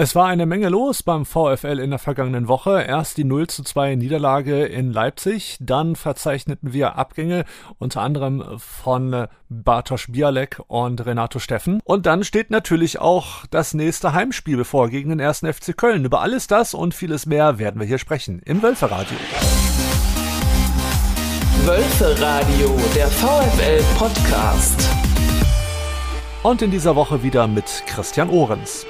Es war eine Menge los beim VfL in der vergangenen Woche. Erst die 0 zu 2 Niederlage in Leipzig, dann verzeichneten wir Abgänge, unter anderem von Bartosz Bialek und Renato Steffen. Und dann steht natürlich auch das nächste Heimspiel bevor gegen den ersten FC Köln. Über alles das und vieles mehr werden wir hier sprechen im Wölferadio. Wölferadio, der VfL Podcast. Und in dieser Woche wieder mit Christian Ohrens.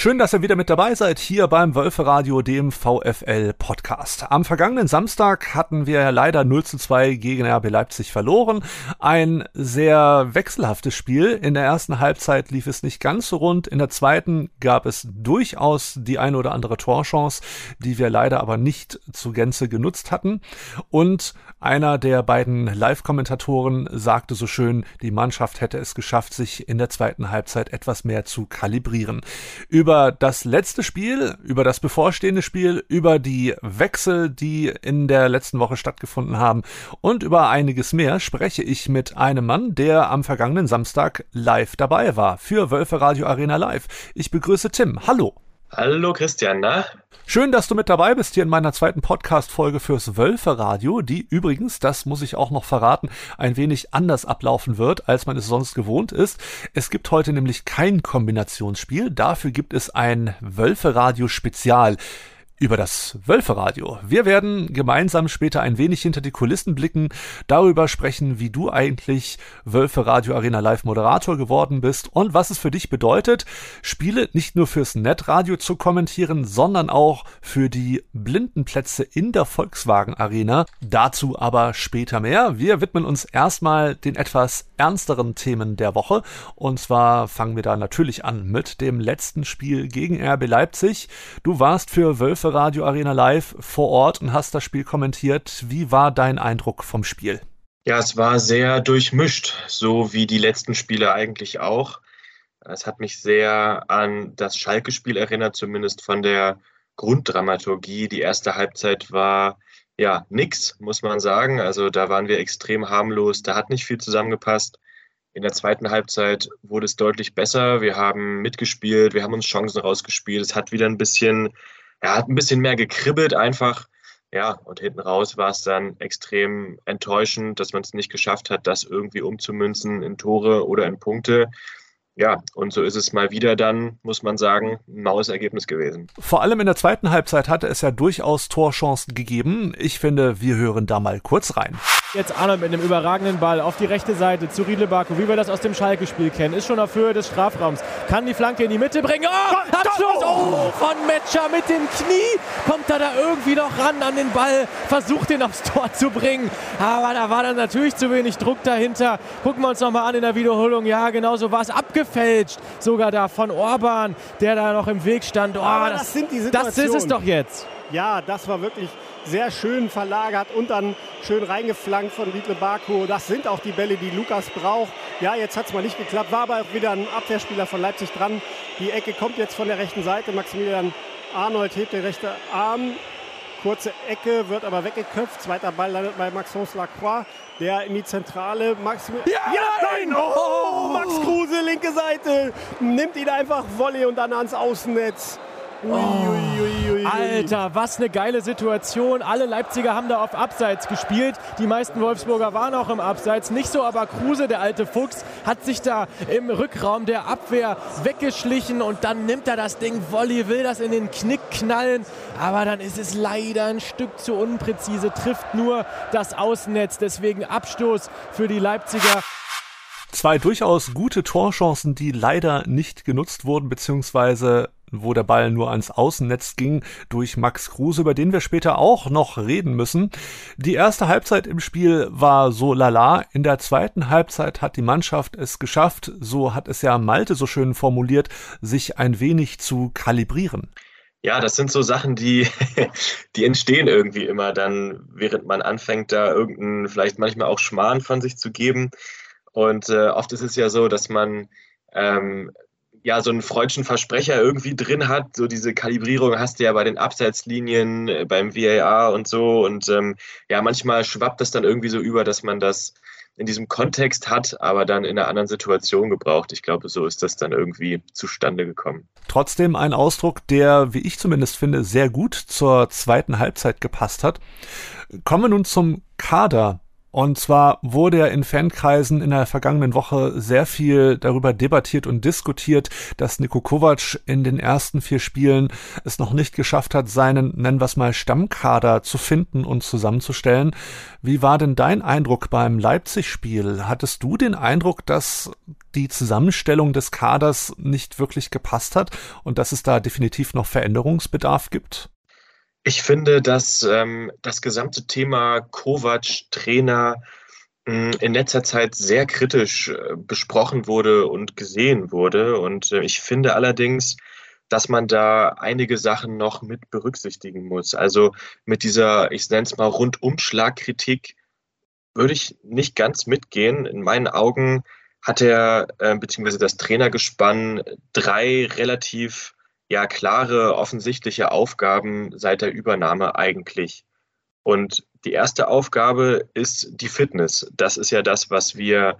Schön, dass ihr wieder mit dabei seid hier beim Wölferadio, dem VfL Podcast. Am vergangenen Samstag hatten wir leider 0 zu 2 gegen RB Leipzig verloren. Ein sehr wechselhaftes Spiel. In der ersten Halbzeit lief es nicht ganz so rund. In der zweiten gab es durchaus die eine oder andere Torchance, die wir leider aber nicht zu Gänze genutzt hatten. Und einer der beiden Live-Kommentatoren sagte so schön, die Mannschaft hätte es geschafft, sich in der zweiten Halbzeit etwas mehr zu kalibrieren. Über das letzte Spiel, über das bevorstehende Spiel, über die Wechsel, die in der letzten Woche stattgefunden haben und über einiges mehr spreche ich mit einem Mann, der am vergangenen Samstag live dabei war für Wölfe Radio Arena Live. Ich begrüße Tim. Hallo. Hallo Christian, na? Schön, dass du mit dabei bist hier in meiner zweiten Podcast-Folge fürs Wölfe-Radio, die übrigens, das muss ich auch noch verraten, ein wenig anders ablaufen wird, als man es sonst gewohnt ist. Es gibt heute nämlich kein Kombinationsspiel, dafür gibt es ein Wölfe-Radio-Spezial über das Wölferadio. Wir werden gemeinsam später ein wenig hinter die Kulissen blicken, darüber sprechen, wie du eigentlich Wölferadio Arena Live Moderator geworden bist und was es für dich bedeutet, Spiele nicht nur fürs Netradio zu kommentieren, sondern auch für die Blindenplätze in der Volkswagen Arena. Dazu aber später mehr. Wir widmen uns erstmal den etwas ernsteren Themen der Woche und zwar fangen wir da natürlich an mit dem letzten Spiel gegen RB Leipzig. Du warst für Wölfe Radio Arena Live vor Ort und hast das Spiel kommentiert. Wie war dein Eindruck vom Spiel? Ja, es war sehr durchmischt, so wie die letzten Spiele eigentlich auch. Es hat mich sehr an das Schalke-Spiel erinnert, zumindest von der Grunddramaturgie. Die erste Halbzeit war ja nix, muss man sagen. Also da waren wir extrem harmlos, da hat nicht viel zusammengepasst. In der zweiten Halbzeit wurde es deutlich besser. Wir haben mitgespielt, wir haben uns Chancen rausgespielt. Es hat wieder ein bisschen er hat ein bisschen mehr gekribbelt einfach. Ja, und hinten raus war es dann extrem enttäuschend, dass man es nicht geschafft hat, das irgendwie umzumünzen in Tore oder in Punkte. Ja, und so ist es mal wieder dann, muss man sagen, ein maues Ergebnis gewesen. Vor allem in der zweiten Halbzeit hatte es ja durchaus Torchancen gegeben. Ich finde, wir hören da mal kurz rein. Jetzt Arnold mit einem überragenden Ball auf die rechte Seite zu Riedle Baku, wie wir das aus dem Schalke-Spiel kennen. Ist schon auf Höhe des Strafraums. Kann die Flanke in die Mitte bringen. Oh, Abschluss oh, von Metscher mit dem Knie. Kommt er da irgendwie noch ran an den Ball. Versucht den aufs Tor zu bringen. Aber da war dann natürlich zu wenig Druck dahinter. Gucken wir uns nochmal an in der Wiederholung. Ja, genau so war es. Abgefälscht sogar da von Orban, der da noch im Weg stand. Oh, das, das, sind die Situationen. Das ist es doch jetzt. Ja, das war wirklich sehr schön verlagert und dann schön reingeflankt von Riedle Baku. Das sind auch die Bälle, die Lukas braucht. Ja, jetzt hat es mal nicht geklappt, war aber auch wieder ein Abwehrspieler von Leipzig dran. Die Ecke kommt jetzt von der rechten Seite. Maximilian Arnold hebt den rechten Arm. Kurze Ecke, wird aber weggeköpft. Zweiter Ball landet bei Maxence Lacroix, der in die Zentrale. Maximilian. Ja, ja, nein! Oh, Max Kruse, linke Seite. Nimmt ihn einfach Volley und dann ans Außennetz. Ui, ui, ui, Alter, was eine geile Situation. Alle Leipziger haben da auf Abseits gespielt. Die meisten Wolfsburger waren auch im Abseits. Nicht so, aber Kruse, der alte Fuchs, hat sich da im Rückraum der Abwehr weggeschlichen und dann nimmt er das Ding Volley, will das in den Knick knallen. Aber dann ist es leider ein Stück zu unpräzise, trifft nur das Außennetz. Deswegen Abstoß für die Leipziger. Zwei durchaus gute Torchancen, die leider nicht genutzt wurden, beziehungsweise wo der Ball nur ans Außennetz ging durch Max Kruse, über den wir später auch noch reden müssen. Die erste Halbzeit im Spiel war so lala. In der zweiten Halbzeit hat die Mannschaft es geschafft, so hat es ja Malte so schön formuliert, sich ein wenig zu kalibrieren. Ja, das sind so Sachen, die, die entstehen irgendwie immer dann, während man anfängt, da irgendeinen, vielleicht manchmal auch Schmarrn von sich zu geben. Und äh, oft ist es ja so, dass man ähm, ja so einen freudschen Versprecher irgendwie drin hat. So diese Kalibrierung hast du ja bei den Abseitslinien, äh, beim VAR und so. Und ähm, ja, manchmal schwappt das dann irgendwie so über, dass man das in diesem Kontext hat, aber dann in einer anderen Situation gebraucht. Ich glaube, so ist das dann irgendwie zustande gekommen. Trotzdem ein Ausdruck, der, wie ich zumindest finde, sehr gut zur zweiten Halbzeit gepasst hat. Kommen wir nun zum Kader. Und zwar wurde ja in Fankreisen in der vergangenen Woche sehr viel darüber debattiert und diskutiert, dass Niko Kovac in den ersten vier Spielen es noch nicht geschafft hat, seinen, nennen wir es mal, Stammkader zu finden und zusammenzustellen. Wie war denn dein Eindruck beim Leipzig-Spiel? Hattest du den Eindruck, dass die Zusammenstellung des Kaders nicht wirklich gepasst hat und dass es da definitiv noch Veränderungsbedarf gibt? Ich finde, dass ähm, das gesamte Thema Kovac, Trainer, hm, in letzter Zeit sehr kritisch äh, besprochen wurde und gesehen wurde. Und äh, ich finde allerdings, dass man da einige Sachen noch mit berücksichtigen muss. Also mit dieser, ich nenne es mal, Rundumschlagkritik würde ich nicht ganz mitgehen. In meinen Augen hat er, äh, beziehungsweise das Trainergespann, drei relativ ja klare, offensichtliche Aufgaben seit der Übernahme eigentlich. Und die erste Aufgabe ist die Fitness. Das ist ja das, was wir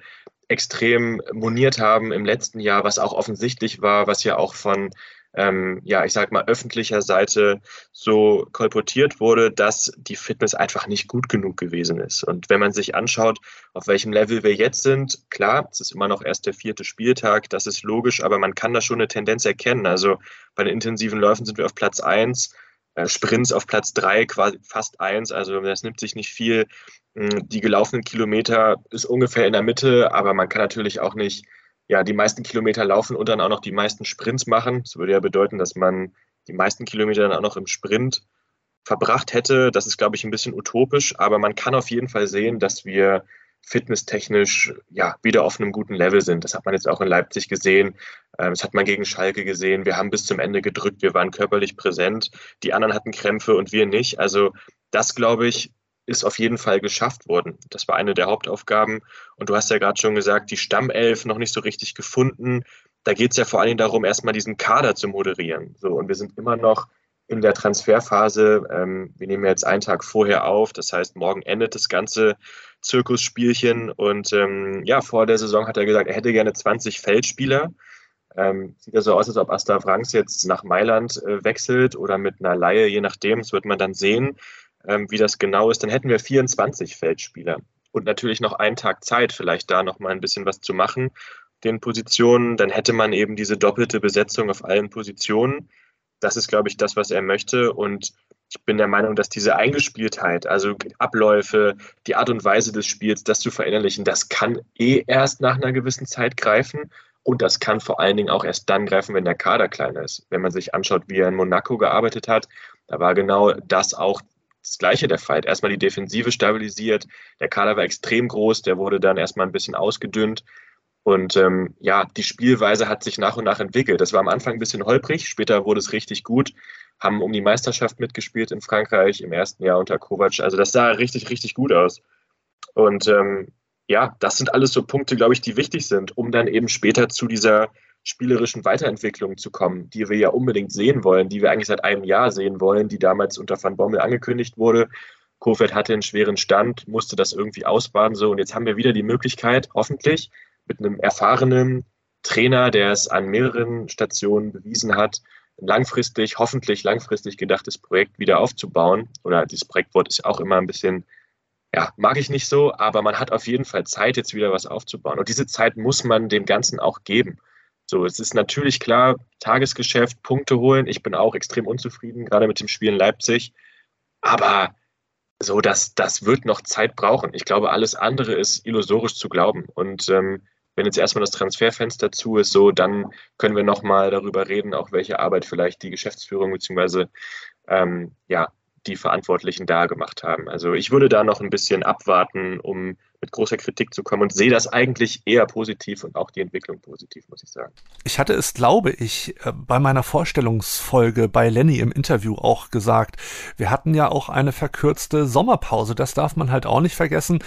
extrem moniert haben im letzten Jahr, was auch offensichtlich war, was ja auch von ähm, ja, ich sag mal, öffentlicher Seite so kolportiert wurde, dass die Fitness einfach nicht gut genug gewesen ist. Und wenn man sich anschaut, auf welchem Level wir jetzt sind, klar, es ist immer noch erst der vierte Spieltag, das ist logisch, aber man kann da schon eine Tendenz erkennen. Also bei den intensiven Läufen sind wir auf Platz eins, äh, Sprints auf Platz drei, quasi fast eins, also das nimmt sich nicht viel. Hm, die gelaufenen Kilometer ist ungefähr in der Mitte, aber man kann natürlich auch nicht ja, die meisten Kilometer laufen und dann auch noch die meisten Sprints machen. Das würde ja bedeuten, dass man die meisten Kilometer dann auch noch im Sprint verbracht hätte. Das ist, glaube ich, ein bisschen utopisch, aber man kann auf jeden Fall sehen, dass wir fitnesstechnisch ja wieder auf einem guten Level sind. Das hat man jetzt auch in Leipzig gesehen. Ähm, das hat man gegen Schalke gesehen. Wir haben bis zum Ende gedrückt. Wir waren körperlich präsent. Die anderen hatten Krämpfe und wir nicht. Also das, glaube ich, ist auf jeden Fall geschafft worden. Das war eine der Hauptaufgaben. Und du hast ja gerade schon gesagt, die Stammelf noch nicht so richtig gefunden. Da geht es ja vor allen Dingen darum, erstmal diesen Kader zu moderieren. So, und wir sind immer noch in der Transferphase. Ähm, wir nehmen jetzt einen Tag vorher auf. Das heißt, morgen endet das ganze Zirkusspielchen. Und ähm, ja, vor der Saison hat er gesagt, er hätte gerne 20 Feldspieler. Ähm, sieht ja so aus, als ob Asta Franks jetzt nach Mailand äh, wechselt oder mit einer Laie, je nachdem. Das wird man dann sehen ähm, wie das genau ist, dann hätten wir 24 Feldspieler und natürlich noch einen Tag Zeit, vielleicht da noch mal ein bisschen was zu machen, den Positionen. Dann hätte man eben diese doppelte Besetzung auf allen Positionen. Das ist, glaube ich, das, was er möchte. Und ich bin der Meinung, dass diese Eingespieltheit, also Abläufe, die Art und Weise des Spiels, das zu verinnerlichen, das kann eh erst nach einer gewissen Zeit greifen. Und das kann vor allen Dingen auch erst dann greifen, wenn der Kader kleiner ist. Wenn man sich anschaut, wie er in Monaco gearbeitet hat, da war genau das auch das Gleiche der Fall. Erstmal die Defensive stabilisiert, der Kader war extrem groß, der wurde dann erstmal ein bisschen ausgedünnt. Und ähm, ja, die Spielweise hat sich nach und nach entwickelt. Das war am Anfang ein bisschen holprig, später wurde es richtig gut, haben um die Meisterschaft mitgespielt in Frankreich im ersten Jahr unter Kovac. Also das sah richtig, richtig gut aus. Und ähm, ja, das sind alles so Punkte, glaube ich, die wichtig sind, um dann eben später zu dieser spielerischen Weiterentwicklung zu kommen, die wir ja unbedingt sehen wollen, die wir eigentlich seit einem Jahr sehen wollen, die damals unter Van Bommel angekündigt wurde. Kofeld hatte einen schweren Stand, musste das irgendwie ausbaden so und jetzt haben wir wieder die Möglichkeit, hoffentlich mit einem erfahrenen Trainer, der es an mehreren Stationen bewiesen hat, langfristig, hoffentlich langfristig gedachtes Projekt wieder aufzubauen. Oder dieses Projektwort ist auch immer ein bisschen, ja, mag ich nicht so, aber man hat auf jeden Fall Zeit, jetzt wieder was aufzubauen. Und diese Zeit muss man dem Ganzen auch geben. So, es ist natürlich klar, Tagesgeschäft, Punkte holen. Ich bin auch extrem unzufrieden, gerade mit dem Spiel in Leipzig. Aber so, das, das wird noch Zeit brauchen. Ich glaube, alles andere ist illusorisch zu glauben. Und ähm, wenn jetzt erstmal das Transferfenster zu ist, so, dann können wir nochmal darüber reden, auch welche Arbeit vielleicht die Geschäftsführung bzw. Ähm, ja, die Verantwortlichen da gemacht haben. Also ich würde da noch ein bisschen abwarten, um mit großer Kritik zu kommen und sehe das eigentlich eher positiv und auch die Entwicklung positiv, muss ich sagen. Ich hatte es, glaube ich, äh, bei meiner Vorstellungsfolge bei Lenny im Interview auch gesagt. Wir hatten ja auch eine verkürzte Sommerpause. Das darf man halt auch nicht vergessen.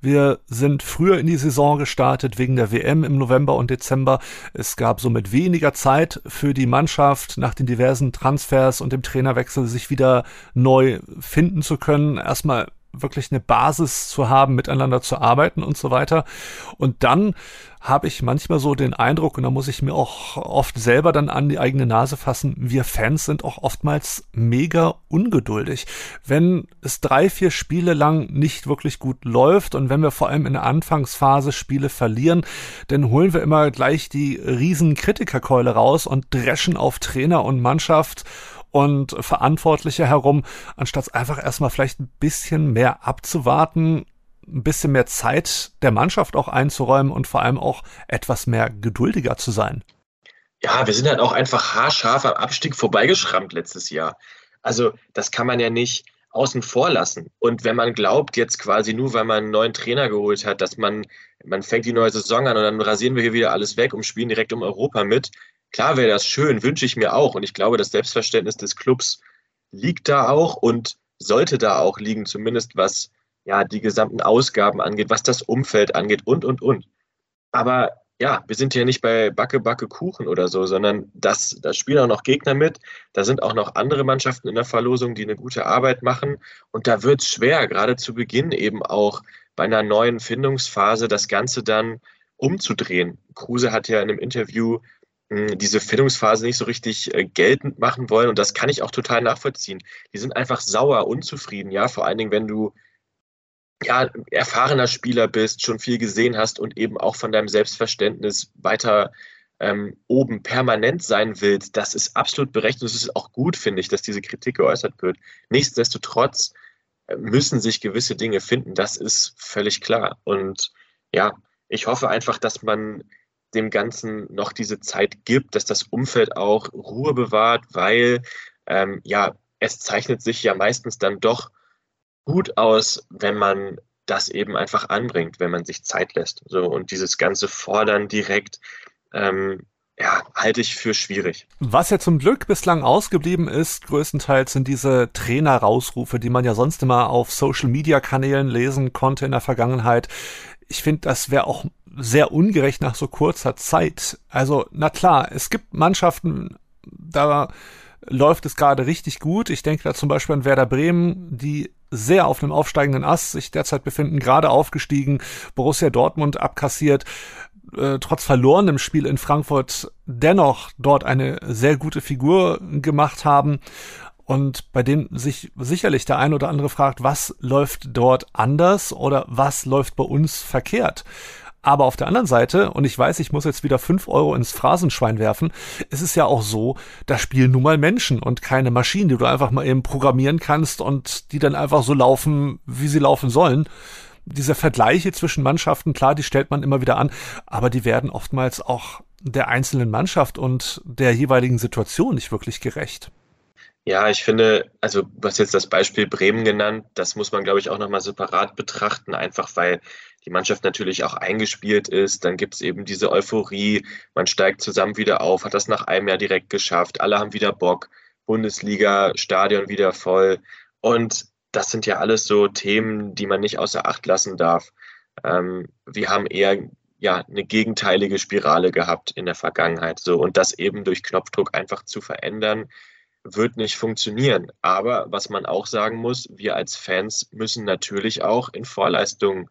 Wir sind früher in die Saison gestartet wegen der WM im November und Dezember. Es gab somit weniger Zeit für die Mannschaft nach den diversen Transfers und dem Trainerwechsel sich wieder neu finden zu können. Erstmal wirklich eine Basis zu haben, miteinander zu arbeiten und so weiter. Und dann habe ich manchmal so den Eindruck, und da muss ich mir auch oft selber dann an die eigene Nase fassen, wir Fans sind auch oftmals mega ungeduldig. Wenn es drei, vier Spiele lang nicht wirklich gut läuft und wenn wir vor allem in der Anfangsphase Spiele verlieren, dann holen wir immer gleich die riesen Kritikerkeule raus und dreschen auf Trainer und Mannschaft und Verantwortliche herum, anstatt einfach erstmal vielleicht ein bisschen mehr abzuwarten, ein bisschen mehr Zeit der Mannschaft auch einzuräumen und vor allem auch etwas mehr geduldiger zu sein. Ja, wir sind halt auch einfach haarscharf am Abstieg vorbeigeschrammt letztes Jahr. Also das kann man ja nicht außen vor lassen. Und wenn man glaubt, jetzt quasi nur, weil man einen neuen Trainer geholt hat, dass man, man fängt die neue Saison an und dann rasieren wir hier wieder alles weg und spielen direkt um Europa mit, Klar wäre das schön, wünsche ich mir auch. Und ich glaube, das Selbstverständnis des Clubs liegt da auch und sollte da auch liegen, zumindest was ja die gesamten Ausgaben angeht, was das Umfeld angeht und, und, und. Aber ja, wir sind hier nicht bei Backe, Backe, Kuchen oder so, sondern das, das spielen auch noch Gegner mit. Da sind auch noch andere Mannschaften in der Verlosung, die eine gute Arbeit machen. Und da wird es schwer, gerade zu Beginn eben auch bei einer neuen Findungsphase das Ganze dann umzudrehen. Kruse hat ja in einem Interview diese Findungsphase nicht so richtig äh, geltend machen wollen. Und das kann ich auch total nachvollziehen. Die sind einfach sauer, unzufrieden, ja, vor allen Dingen, wenn du ja, erfahrener Spieler bist, schon viel gesehen hast und eben auch von deinem Selbstverständnis weiter ähm, oben permanent sein willst, das ist absolut berechtigt. Es ist auch gut, finde ich, dass diese Kritik geäußert wird. Nichtsdestotrotz äh, müssen sich gewisse Dinge finden. Das ist völlig klar. Und ja, ich hoffe einfach, dass man dem Ganzen noch diese Zeit gibt, dass das Umfeld auch Ruhe bewahrt, weil ähm, ja, es zeichnet sich ja meistens dann doch gut aus, wenn man das eben einfach anbringt, wenn man sich Zeit lässt. So und dieses ganze Fordern direkt, ähm, ja, halte ich für schwierig. Was ja zum Glück bislang ausgeblieben ist, größtenteils sind diese Trainer-Rausrufe, die man ja sonst immer auf Social-Media-Kanälen lesen konnte in der Vergangenheit. Ich finde, das wäre auch sehr ungerecht nach so kurzer Zeit. Also, na klar, es gibt Mannschaften, da läuft es gerade richtig gut. Ich denke da zum Beispiel an Werder Bremen, die sehr auf einem aufsteigenden Ast sich derzeit befinden, gerade aufgestiegen, Borussia Dortmund abkassiert, äh, trotz verlorenem Spiel in Frankfurt dennoch dort eine sehr gute Figur gemacht haben und bei denen sich sicherlich der ein oder andere fragt, was läuft dort anders oder was läuft bei uns verkehrt. Aber auf der anderen Seite, und ich weiß, ich muss jetzt wieder fünf Euro ins Phrasenschwein werfen, es ist ja auch so, da spielen nun mal Menschen und keine Maschinen, die du einfach mal eben programmieren kannst und die dann einfach so laufen, wie sie laufen sollen. Diese Vergleiche zwischen Mannschaften, klar, die stellt man immer wieder an, aber die werden oftmals auch der einzelnen Mannschaft und der jeweiligen Situation nicht wirklich gerecht. Ja, ich finde, also du hast jetzt das Beispiel Bremen genannt, das muss man, glaube ich, auch nochmal separat betrachten, einfach weil die Mannschaft natürlich auch eingespielt ist. Dann gibt es eben diese Euphorie, man steigt zusammen wieder auf, hat das nach einem Jahr direkt geschafft, alle haben wieder Bock, Bundesliga, Stadion wieder voll. Und das sind ja alles so Themen, die man nicht außer Acht lassen darf. Ähm, wir haben eher ja eine gegenteilige Spirale gehabt in der Vergangenheit. So und das eben durch Knopfdruck einfach zu verändern, wird nicht funktionieren. Aber was man auch sagen muss, wir als Fans müssen natürlich auch in Vorleistungen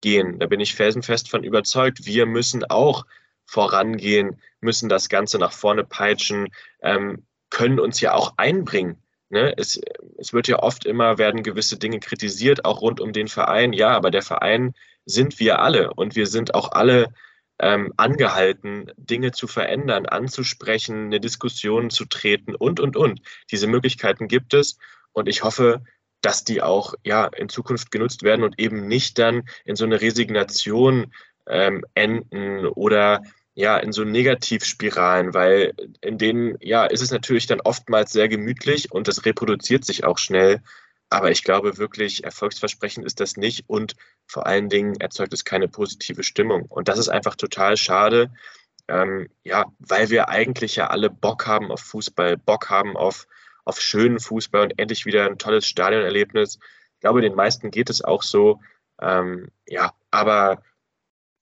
gehen. Da bin ich felsenfest von überzeugt. Wir müssen auch vorangehen, müssen das Ganze nach vorne peitschen, ähm, können uns ja auch einbringen. Ne? Es, es wird ja oft immer, werden gewisse Dinge kritisiert, auch rund um den Verein. Ja, aber der Verein sind wir alle und wir sind auch alle ähm, angehalten, Dinge zu verändern, anzusprechen, eine Diskussion zu treten und, und, und. Diese Möglichkeiten gibt es und ich hoffe, dass die auch ja in Zukunft genutzt werden und eben nicht dann in so eine Resignation ähm, enden oder ja in so Negativspiralen, weil in denen ja ist es natürlich dann oftmals sehr gemütlich und das reproduziert sich auch schnell. Aber ich glaube wirklich, erfolgsversprechend ist das nicht und vor allen Dingen erzeugt es keine positive Stimmung. Und das ist einfach total schade, ähm, ja, weil wir eigentlich ja alle Bock haben auf Fußball, Bock haben auf auf schönen Fußball und endlich wieder ein tolles Stadionerlebnis. Ich glaube, den meisten geht es auch so. Ähm, ja, aber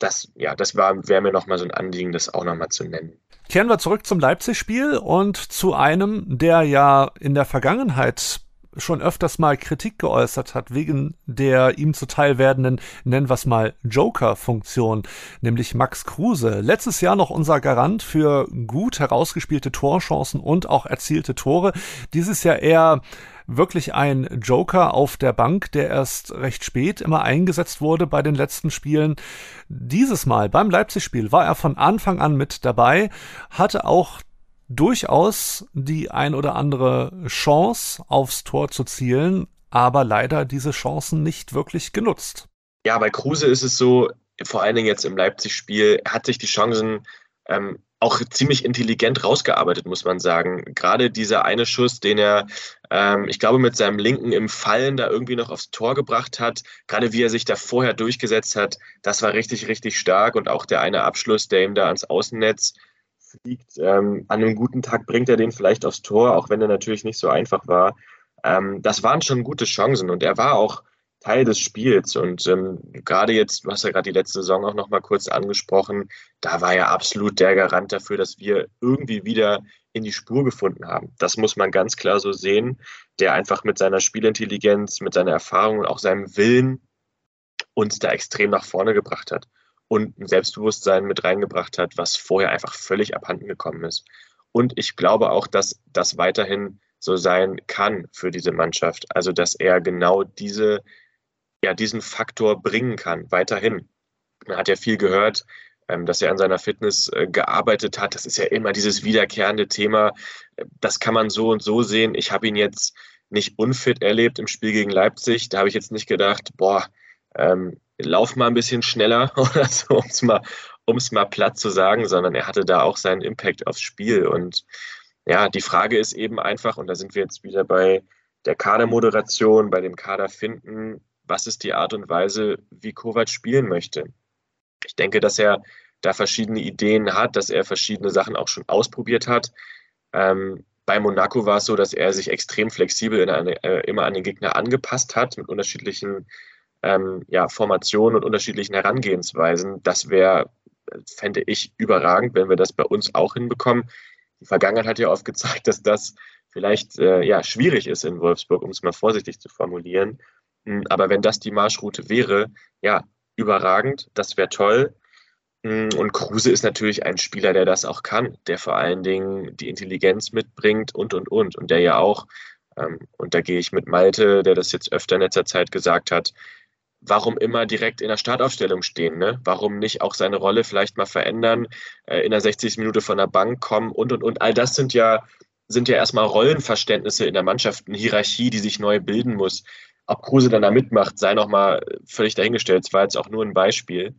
das, ja, das wäre mir nochmal so ein Anliegen, das auch nochmal zu nennen. Kehren wir zurück zum Leipzig-Spiel und zu einem, der ja in der Vergangenheit schon öfters mal Kritik geäußert hat wegen der ihm zuteil werdenden, nennen wir es mal, Joker-Funktion, nämlich Max Kruse. Letztes Jahr noch unser Garant für gut herausgespielte Torchancen und auch erzielte Tore. Dieses Jahr eher wirklich ein Joker auf der Bank, der erst recht spät immer eingesetzt wurde bei den letzten Spielen. Dieses Mal beim Leipzig-Spiel war er von Anfang an mit dabei, hatte auch durchaus die ein oder andere Chance aufs Tor zu zielen, aber leider diese Chancen nicht wirklich genutzt. Ja, bei Kruse ist es so, vor allen Dingen jetzt im Leipzig-Spiel, hat sich die Chancen ähm, auch ziemlich intelligent rausgearbeitet, muss man sagen. Gerade dieser eine Schuss, den er, ähm, ich glaube, mit seinem Linken im Fallen da irgendwie noch aufs Tor gebracht hat, gerade wie er sich da vorher durchgesetzt hat, das war richtig, richtig stark. Und auch der eine Abschluss, der ihm da ans Außennetz fliegt, ähm, an einem guten Tag bringt er den vielleicht aufs Tor, auch wenn er natürlich nicht so einfach war. Ähm, das waren schon gute Chancen und er war auch Teil des Spiels. Und ähm, gerade jetzt, du hast ja gerade die letzte Saison auch noch mal kurz angesprochen, da war er absolut der Garant dafür, dass wir irgendwie wieder in die Spur gefunden haben. Das muss man ganz klar so sehen, der einfach mit seiner Spielintelligenz, mit seiner Erfahrung und auch seinem Willen uns da extrem nach vorne gebracht hat und ein Selbstbewusstsein mit reingebracht hat, was vorher einfach völlig abhanden gekommen ist. Und ich glaube auch, dass das weiterhin so sein kann für diese Mannschaft. Also, dass er genau diese ja, diesen Faktor bringen kann, weiterhin. Man hat ja viel gehört, ähm, dass er an seiner Fitness äh, gearbeitet hat. Das ist ja immer dieses wiederkehrende Thema. Das kann man so und so sehen. Ich habe ihn jetzt nicht unfit erlebt im Spiel gegen Leipzig. Da habe ich jetzt nicht gedacht, boah, ähm, lauf mal ein bisschen schneller oder so, um es mal, mal platt zu sagen, sondern er hatte da auch seinen Impact aufs Spiel. Und ja, die Frage ist eben einfach, und da sind wir jetzt wieder bei der Kadermoderation, bei dem Kaderfinden, was ist die Art und Weise, wie Kovac spielen möchte. Ich denke, dass er da verschiedene Ideen hat, dass er verschiedene Sachen auch schon ausprobiert hat. Ähm, bei Monaco war es so, dass er sich extrem flexibel eine, äh, immer an den Gegner angepasst hat mit unterschiedlichen ähm, ja, Formationen und unterschiedlichen Herangehensweisen. Das wäre, fände ich, überragend, wenn wir das bei uns auch hinbekommen. Die Vergangenheit hat ja oft gezeigt, dass das vielleicht äh, ja, schwierig ist in Wolfsburg, um es mal vorsichtig zu formulieren. Hm, aber wenn das die Marschroute wäre, ja, überragend, das wäre toll. Hm, und Kruse ist natürlich ein Spieler, der das auch kann, der vor allen Dingen die Intelligenz mitbringt und, und, und. Und der ja auch, ähm, und da gehe ich mit Malte, der das jetzt öfter in letzter Zeit gesagt hat, warum immer direkt in der Startaufstellung stehen? Ne? Warum nicht auch seine Rolle vielleicht mal verändern, äh, in der 60. Minute von der Bank kommen und, und, und. All das sind ja, sind ja erstmal Rollenverständnisse in der Mannschaft, eine Hierarchie, die sich neu bilden muss. Ob Kruse dann da mitmacht, sei nochmal völlig dahingestellt. Es war jetzt auch nur ein Beispiel.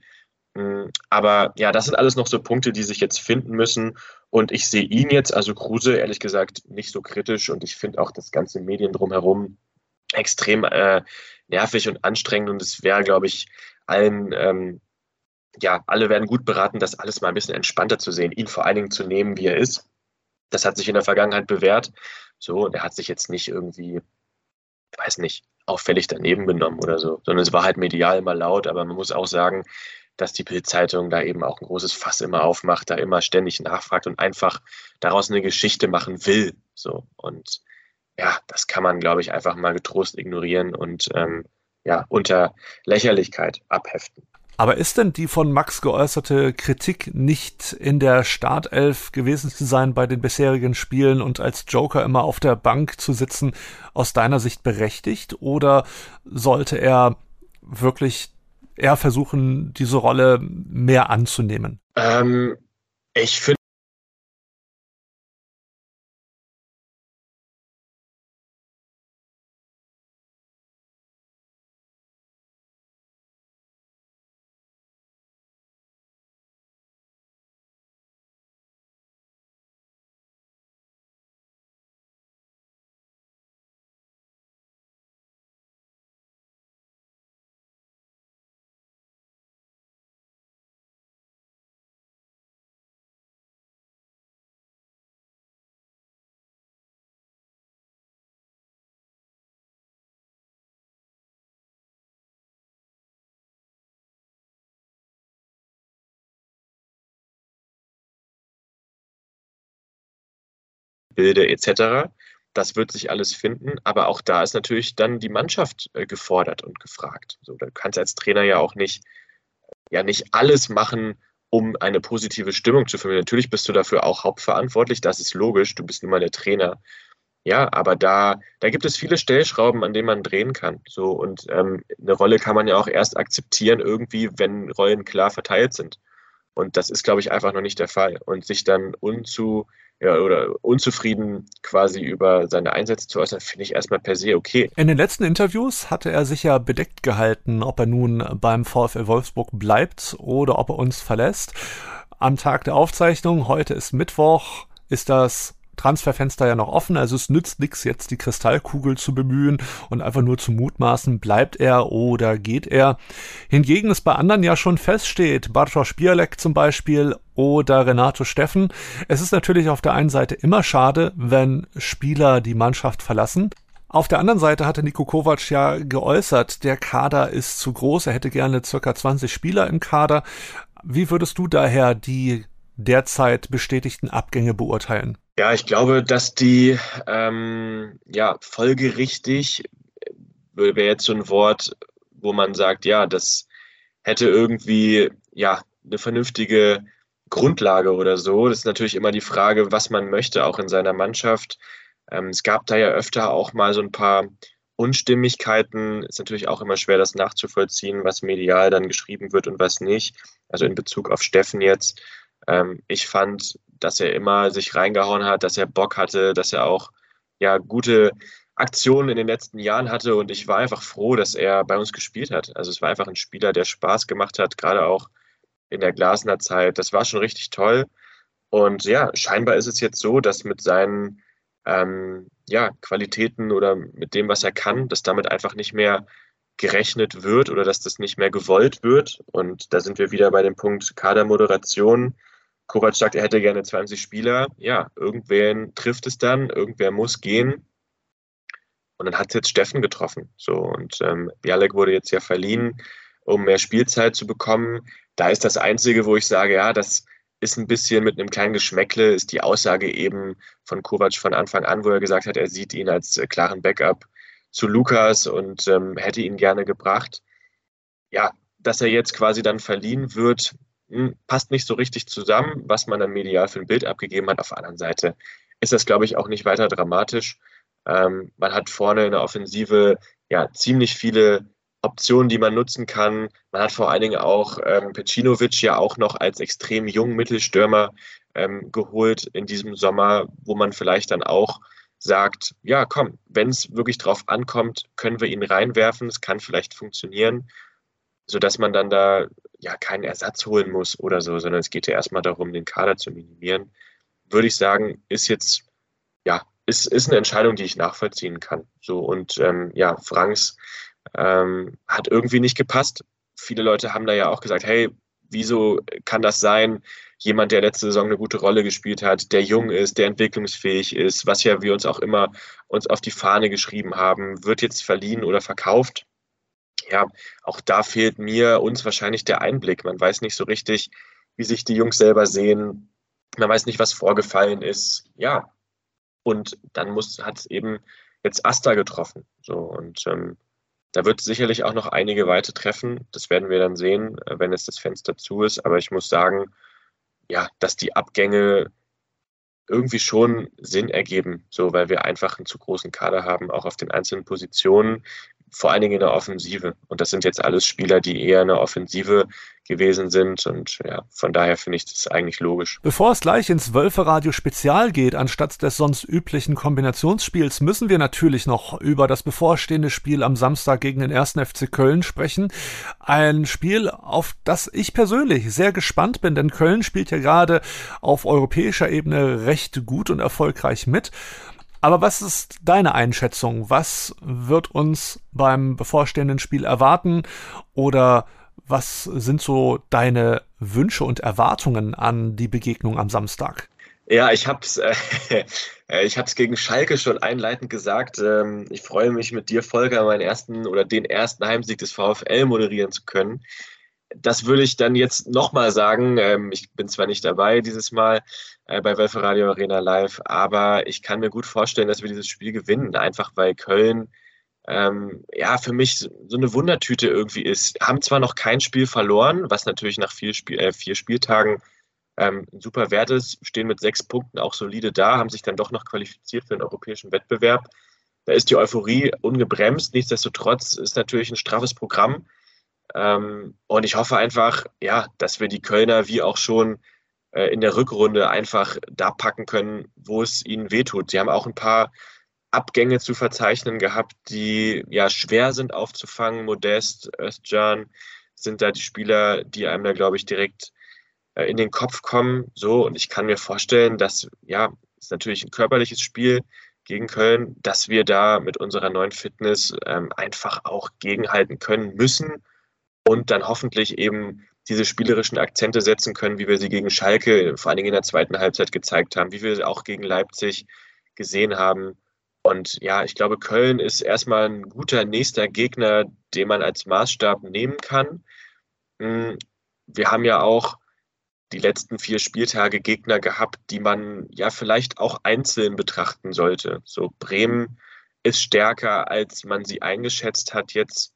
Mm, aber ja, das sind alles noch so Punkte, die sich jetzt finden müssen. Und ich sehe ihn jetzt, also Kruse, ehrlich gesagt, nicht so kritisch. Und ich finde auch das ganze Medien drumherum extrem äh, nervig und anstrengend. Und es wäre, glaube ich, allen, ähm, ja, alle werden gut beraten, das alles mal ein bisschen entspannter zu sehen, ihn vor allen Dingen zu nehmen, wie er ist. Das hat sich in der Vergangenheit bewährt. So, und er hat sich jetzt nicht irgendwie, weiß nicht, auffällig daneben genommen oder so, sondern es war halt medial immer laut, aber man muss auch sagen, dass die Bildzeitung da eben auch ein großes Fass immer aufmacht, da immer ständig nachfragt und einfach daraus eine Geschichte machen will. So und ja, das kann man, glaube ich, einfach mal getrost ignorieren und ähm, ja unter Lächerlichkeit abheften. Aber ist denn die von Max geäußerte Kritik nicht in der Startelf gewesen zu sein bei den bisherigen Spielen und als Joker immer auf der Bank zu sitzen aus deiner Sicht berechtigt? Oder sollte er wirklich eher versuchen, diese Rolle mehr anzunehmen? Ähm, ich finde bilde etc. das wird sich alles finden, aber auch da ist natürlich dann die Mannschaft äh, gefordert und gefragt. So, du kannst als Trainer ja auch nicht, ja nicht alles machen, um eine positive Stimmung zu vermitteln. Natürlich bist du dafür auch hauptverantwortlich, das ist logisch, du bist nun mal der Trainer. Ja, aber da, da gibt es viele Stellschrauben, an denen man drehen kann. So, und ähm, eine Rolle kann man ja auch erst akzeptieren, irgendwie, wenn Rollen klar verteilt sind. Und das ist, glaube ich, einfach noch nicht der Fall. Und sich dann unzu, ja, oder unzufrieden quasi über seine Einsätze zu äußern, finde ich erstmal per se okay. In den letzten Interviews hatte er sich ja bedeckt gehalten, ob er nun beim VfL Wolfsburg bleibt oder ob er uns verlässt. Am Tag der Aufzeichnung, heute ist Mittwoch, ist das Transferfenster ja noch offen, also es nützt nichts, jetzt die Kristallkugel zu bemühen und einfach nur zu mutmaßen, bleibt er oder geht er. Hingegen es bei anderen ja schon feststeht, Bartosz Bialek zum Beispiel oder Renato Steffen. Es ist natürlich auf der einen Seite immer schade, wenn Spieler die Mannschaft verlassen. Auf der anderen Seite hatte Niko Kovac ja geäußert, der Kader ist zu groß, er hätte gerne circa 20 Spieler im Kader. Wie würdest du daher die derzeit bestätigten Abgänge beurteilen? Ja, ich glaube, dass die ähm, ja folgerichtig wäre jetzt so ein Wort, wo man sagt, ja, das hätte irgendwie ja eine vernünftige Grundlage oder so. Das ist natürlich immer die Frage, was man möchte, auch in seiner Mannschaft. Ähm, es gab da ja öfter auch mal so ein paar Unstimmigkeiten. Ist natürlich auch immer schwer, das nachzuvollziehen, was medial dann geschrieben wird und was nicht. Also in Bezug auf Steffen jetzt. Ähm, ich fand, dass er immer sich reingehauen hat, dass er Bock hatte, dass er auch ja gute Aktionen in den letzten Jahren hatte und ich war einfach froh, dass er bei uns gespielt hat. Also es war einfach ein Spieler, der Spaß gemacht hat, gerade auch in der Glasner Zeit. Das war schon richtig toll. Und ja, scheinbar ist es jetzt so, dass mit seinen ähm, ja, Qualitäten oder mit dem, was er kann, dass damit einfach nicht mehr gerechnet wird oder dass das nicht mehr gewollt wird. Und da sind wir wieder bei dem Punkt Kadermoderation. Kovac sagt, er hätte gerne 20 Spieler. Ja, irgendwen trifft es dann, irgendwer muss gehen. Und dann hat es jetzt Steffen getroffen. So, und ähm, Bialek wurde jetzt ja verliehen, um mehr Spielzeit zu bekommen. Da ist das Einzige, wo ich sage, ja, das ist ein bisschen mit einem kleinen Geschmäckle, ist die Aussage eben von Kovac von Anfang an, wo er gesagt hat, er sieht ihn als äh, klaren Backup zu Lukas und ähm, hätte ihn gerne gebracht. Ja, dass er jetzt quasi dann verliehen wird, hm, passt nicht so richtig zusammen, was man dann medial für ein Bild abgegeben hat. Auf der anderen Seite ist das, glaube ich, auch nicht weiter dramatisch. Ähm, man hat vorne in der Offensive ja ziemlich viele Optionen, die man nutzen kann. Man hat vor allen Dingen auch ähm, Pecinovic ja auch noch als extrem jungen Mittelstürmer ähm, geholt in diesem Sommer, wo man vielleicht dann auch sagt, ja, komm, wenn es wirklich drauf ankommt, können wir ihn reinwerfen, es kann vielleicht funktionieren sodass man dann da ja keinen Ersatz holen muss oder so, sondern es geht ja erstmal darum, den Kader zu minimieren, würde ich sagen, ist jetzt, ja, ist, ist eine Entscheidung, die ich nachvollziehen kann. So und ähm, ja, Franks ähm, hat irgendwie nicht gepasst. Viele Leute haben da ja auch gesagt, hey, wieso kann das sein? Jemand, der letzte Saison eine gute Rolle gespielt hat, der jung ist, der entwicklungsfähig ist, was ja wir uns auch immer uns auf die Fahne geschrieben haben, wird jetzt verliehen oder verkauft ja, auch da fehlt mir uns wahrscheinlich der Einblick. Man weiß nicht so richtig, wie sich die Jungs selber sehen. Man weiß nicht, was vorgefallen ist. Ja. Und dann hat es eben jetzt Asta getroffen. So, und ähm, da wird sicherlich auch noch einige weite treffen. Das werden wir dann sehen, äh, wenn es das Fenster zu ist. Aber ich muss sagen, ja, dass die Abgänge irgendwie schon Sinn ergeben, so weil wir einfach einen zu großen Kader haben, auch auf den einzelnen Positionen vor allen Dingen in der Offensive. Und das sind jetzt alles Spieler, die eher in der Offensive gewesen sind. Und ja, von daher finde ich das eigentlich logisch. Bevor es gleich ins Wölferadio Spezial geht, anstatt des sonst üblichen Kombinationsspiels, müssen wir natürlich noch über das bevorstehende Spiel am Samstag gegen den 1. FC Köln sprechen. Ein Spiel, auf das ich persönlich sehr gespannt bin, denn Köln spielt ja gerade auf europäischer Ebene recht gut und erfolgreich mit. Aber was ist deine Einschätzung? Was wird uns beim bevorstehenden Spiel erwarten? Oder was sind so deine Wünsche und Erwartungen an die Begegnung am Samstag? Ja, ich habe es äh, hab's gegen Schalke schon einleitend gesagt. Ähm, ich freue mich mit dir, Volker, meinen ersten oder den ersten Heimsieg des VfL moderieren zu können. Das würde ich dann jetzt nochmal sagen. Ähm, ich bin zwar nicht dabei dieses Mal, äh, bei Wölfe Radio Arena Live. Aber ich kann mir gut vorstellen, dass wir dieses Spiel gewinnen, einfach weil Köln ähm, ja für mich so eine Wundertüte irgendwie ist. Haben zwar noch kein Spiel verloren, was natürlich nach vier, Spiel, äh, vier Spieltagen ähm, super Wert ist, stehen mit sechs Punkten auch solide da, haben sich dann doch noch qualifiziert für den europäischen Wettbewerb. Da ist die Euphorie ungebremst. Nichtsdestotrotz ist natürlich ein straffes Programm. Ähm, und ich hoffe einfach, ja, dass wir die Kölner wie auch schon in der Rückrunde einfach da packen können, wo es ihnen wehtut. Sie haben auch ein paar Abgänge zu verzeichnen gehabt, die ja schwer sind aufzufangen. Modest, Özcan sind da die Spieler, die einem da, glaube ich, direkt äh, in den Kopf kommen. So, und ich kann mir vorstellen, dass, ja, ist natürlich ein körperliches Spiel gegen Köln, dass wir da mit unserer neuen Fitness ähm, einfach auch gegenhalten können müssen und dann hoffentlich eben diese spielerischen Akzente setzen können, wie wir sie gegen Schalke vor allen Dingen in der zweiten Halbzeit gezeigt haben, wie wir sie auch gegen Leipzig gesehen haben. Und ja, ich glaube, Köln ist erstmal ein guter nächster Gegner, den man als Maßstab nehmen kann. Hm, wir haben ja auch die letzten vier Spieltage Gegner gehabt, die man ja vielleicht auch einzeln betrachten sollte. So Bremen ist stärker, als man sie eingeschätzt hat jetzt.